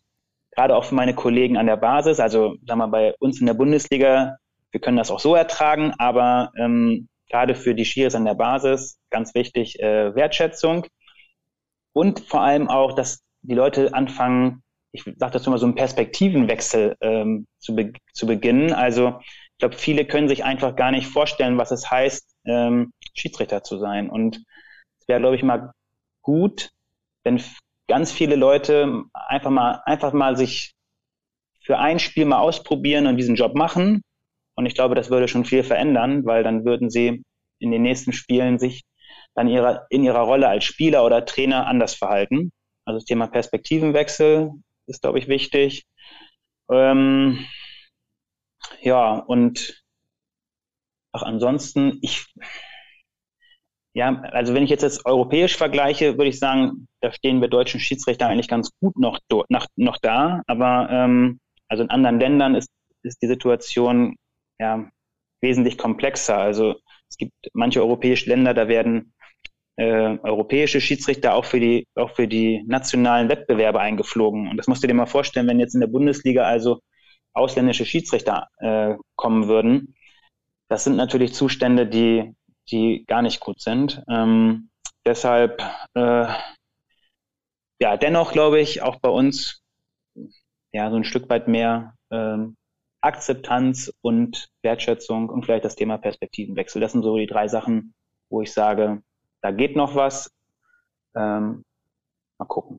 gerade auch für meine Kollegen an der Basis, also sagen wir bei uns in der Bundesliga, wir können das auch so ertragen, aber ähm, gerade für die Schiris an der Basis ganz wichtig äh, Wertschätzung und vor allem auch, dass die Leute anfangen, ich sage das immer so einen Perspektivenwechsel ähm, zu, be zu beginnen. Also ich glaube, viele können sich einfach gar nicht vorstellen, was es heißt, ähm, Schiedsrichter zu sein. Und es wäre, glaube ich, mal gut, wenn ganz viele Leute einfach mal, einfach mal sich für ein Spiel mal ausprobieren und diesen Job machen. Und ich glaube, das würde schon viel verändern, weil dann würden sie in den nächsten Spielen sich dann ihrer, in ihrer Rolle als Spieler oder Trainer anders verhalten. Also das Thema Perspektivenwechsel ist, glaube ich, wichtig. Ähm, ja, und auch ansonsten, ich, ja, also wenn ich jetzt das europäisch vergleiche, würde ich sagen, da stehen wir deutschen Schiedsrichter eigentlich ganz gut noch, noch, noch da. Aber ähm, also in anderen Ländern ist, ist die Situation ja wesentlich komplexer. Also es gibt manche europäische Länder, da werden äh, europäische Schiedsrichter auch für die auch für die nationalen Wettbewerbe eingeflogen. Und das musst du dir mal vorstellen, wenn jetzt in der Bundesliga also ausländische Schiedsrichter äh, kommen würden. Das sind natürlich Zustände, die die gar nicht gut sind. Ähm, deshalb äh, ja dennoch glaube ich auch bei uns ja so ein Stück weit mehr ähm, Akzeptanz und Wertschätzung und vielleicht das Thema Perspektivenwechsel. Das sind so die drei Sachen, wo ich sage, da geht noch was. Ähm, mal gucken.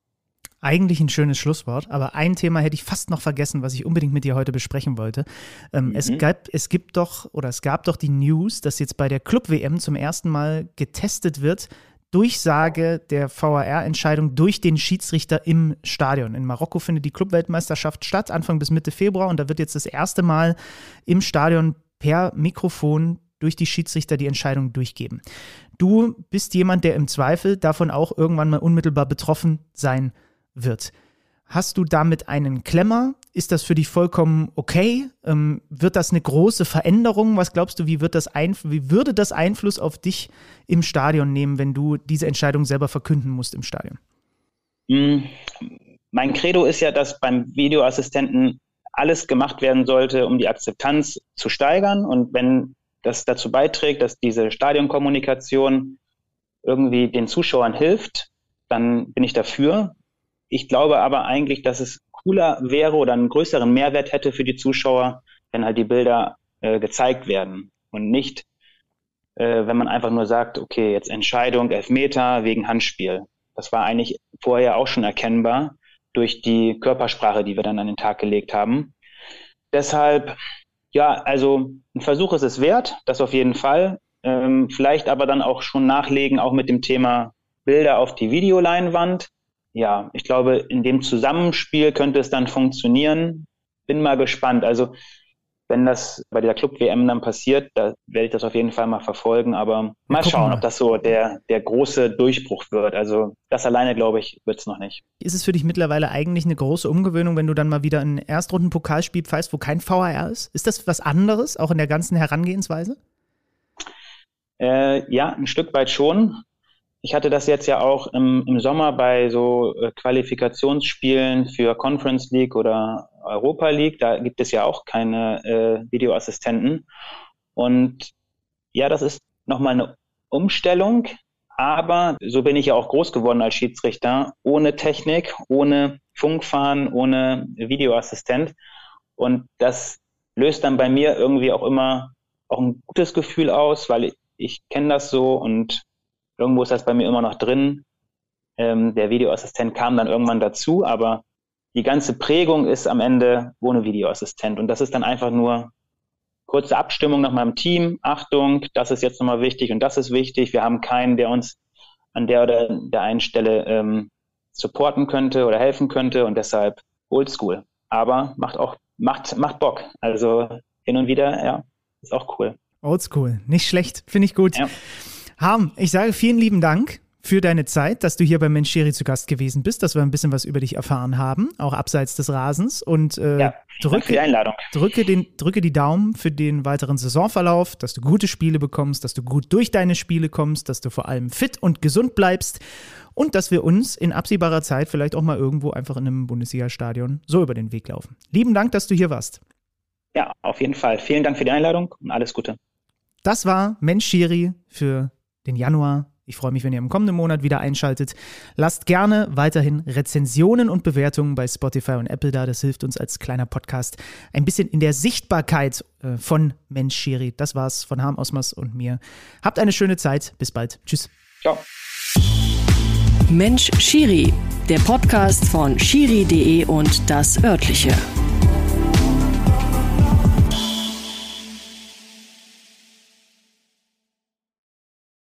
Eigentlich ein schönes Schlusswort, aber ein Thema hätte ich fast noch vergessen, was ich unbedingt mit dir heute besprechen wollte. Ähm, mhm. es, gab, es gibt doch oder es gab doch die News, dass jetzt bei der Club-WM zum ersten Mal getestet wird, Durchsage der VAR-Entscheidung durch den Schiedsrichter im Stadion. In Marokko findet die Clubweltmeisterschaft statt, Anfang bis Mitte Februar, und da wird jetzt das erste Mal im Stadion per Mikrofon durch die Schiedsrichter die Entscheidung durchgeben. Du bist jemand, der im Zweifel davon auch irgendwann mal unmittelbar betroffen sein wird. Hast du damit einen Klemmer? Ist das für dich vollkommen okay? Ähm, wird das eine große Veränderung? Was glaubst du, wie, wird das wie würde das Einfluss auf dich im Stadion nehmen, wenn du diese Entscheidung selber verkünden musst im Stadion? Mm, mein Credo ist ja, dass beim Videoassistenten alles gemacht werden sollte, um die Akzeptanz zu steigern. Und wenn das dazu beiträgt, dass diese Stadionkommunikation irgendwie den Zuschauern hilft, dann bin ich dafür. Ich glaube aber eigentlich, dass es cooler wäre oder einen größeren Mehrwert hätte für die Zuschauer, wenn halt die Bilder äh, gezeigt werden und nicht, äh, wenn man einfach nur sagt, okay, jetzt Entscheidung, Elfmeter wegen Handspiel. Das war eigentlich vorher auch schon erkennbar durch die Körpersprache, die wir dann an den Tag gelegt haben. Deshalb, ja, also ein Versuch ist es wert, das auf jeden Fall. Ähm, vielleicht aber dann auch schon nachlegen, auch mit dem Thema Bilder auf die Videoleinwand ja, ich glaube, in dem Zusammenspiel könnte es dann funktionieren. Bin mal gespannt. Also, wenn das bei der Club-WM dann passiert, da werde ich das auf jeden Fall mal verfolgen. Aber mal schauen, mal. ob das so der, der große Durchbruch wird. Also, das alleine, glaube ich, wird es noch nicht. Ist es für dich mittlerweile eigentlich eine große Umgewöhnung, wenn du dann mal wieder ein Erstrunden-Pokalspiel pfeifst, wo kein VAR ist? Ist das was anderes, auch in der ganzen Herangehensweise? Äh, ja, ein Stück weit schon ich hatte das jetzt ja auch im, im Sommer bei so äh, Qualifikationsspielen für Conference League oder Europa League. Da gibt es ja auch keine äh, Videoassistenten. Und ja, das ist nochmal eine Umstellung. Aber so bin ich ja auch groß geworden als Schiedsrichter, ohne Technik, ohne Funkfahren, ohne Videoassistent. Und das löst dann bei mir irgendwie auch immer auch ein gutes Gefühl aus, weil ich, ich kenne das so und Irgendwo ist das bei mir immer noch drin. Ähm, der Videoassistent kam dann irgendwann dazu, aber die ganze Prägung ist am Ende ohne Videoassistent. Und das ist dann einfach nur kurze Abstimmung nach meinem Team. Achtung, das ist jetzt nochmal wichtig und das ist wichtig. Wir haben keinen, der uns an der oder der einen Stelle ähm, supporten könnte oder helfen könnte und deshalb oldschool. Aber macht auch, macht, macht Bock. Also hin und wieder, ja, ist auch cool. Oldschool, nicht schlecht, finde ich gut. Ja. Harm, ich sage vielen lieben Dank für deine Zeit, dass du hier bei Mensch Scheri zu Gast gewesen bist, dass wir ein bisschen was über dich erfahren haben, auch abseits des Rasens. Und äh, ja, drücke, die Einladung. Drücke, den, drücke die Daumen für den weiteren Saisonverlauf, dass du gute Spiele bekommst, dass du gut durch deine Spiele kommst, dass du vor allem fit und gesund bleibst und dass wir uns in absehbarer Zeit vielleicht auch mal irgendwo einfach in einem Bundesliga-Stadion so über den Weg laufen. Lieben Dank, dass du hier warst. Ja, auf jeden Fall. Vielen Dank für die Einladung und alles Gute. Das war Mensch Schiri für den Januar. Ich freue mich, wenn ihr im kommenden Monat wieder einschaltet. Lasst gerne weiterhin Rezensionen und Bewertungen bei Spotify und Apple da. Das hilft uns als kleiner Podcast ein bisschen in der Sichtbarkeit äh, von Mensch Schiri. Das war's von Harm Osmas und mir. Habt eine schöne Zeit. Bis bald. Tschüss. Ciao. Mensch Schiri, der Podcast von Schiri.de und das örtliche.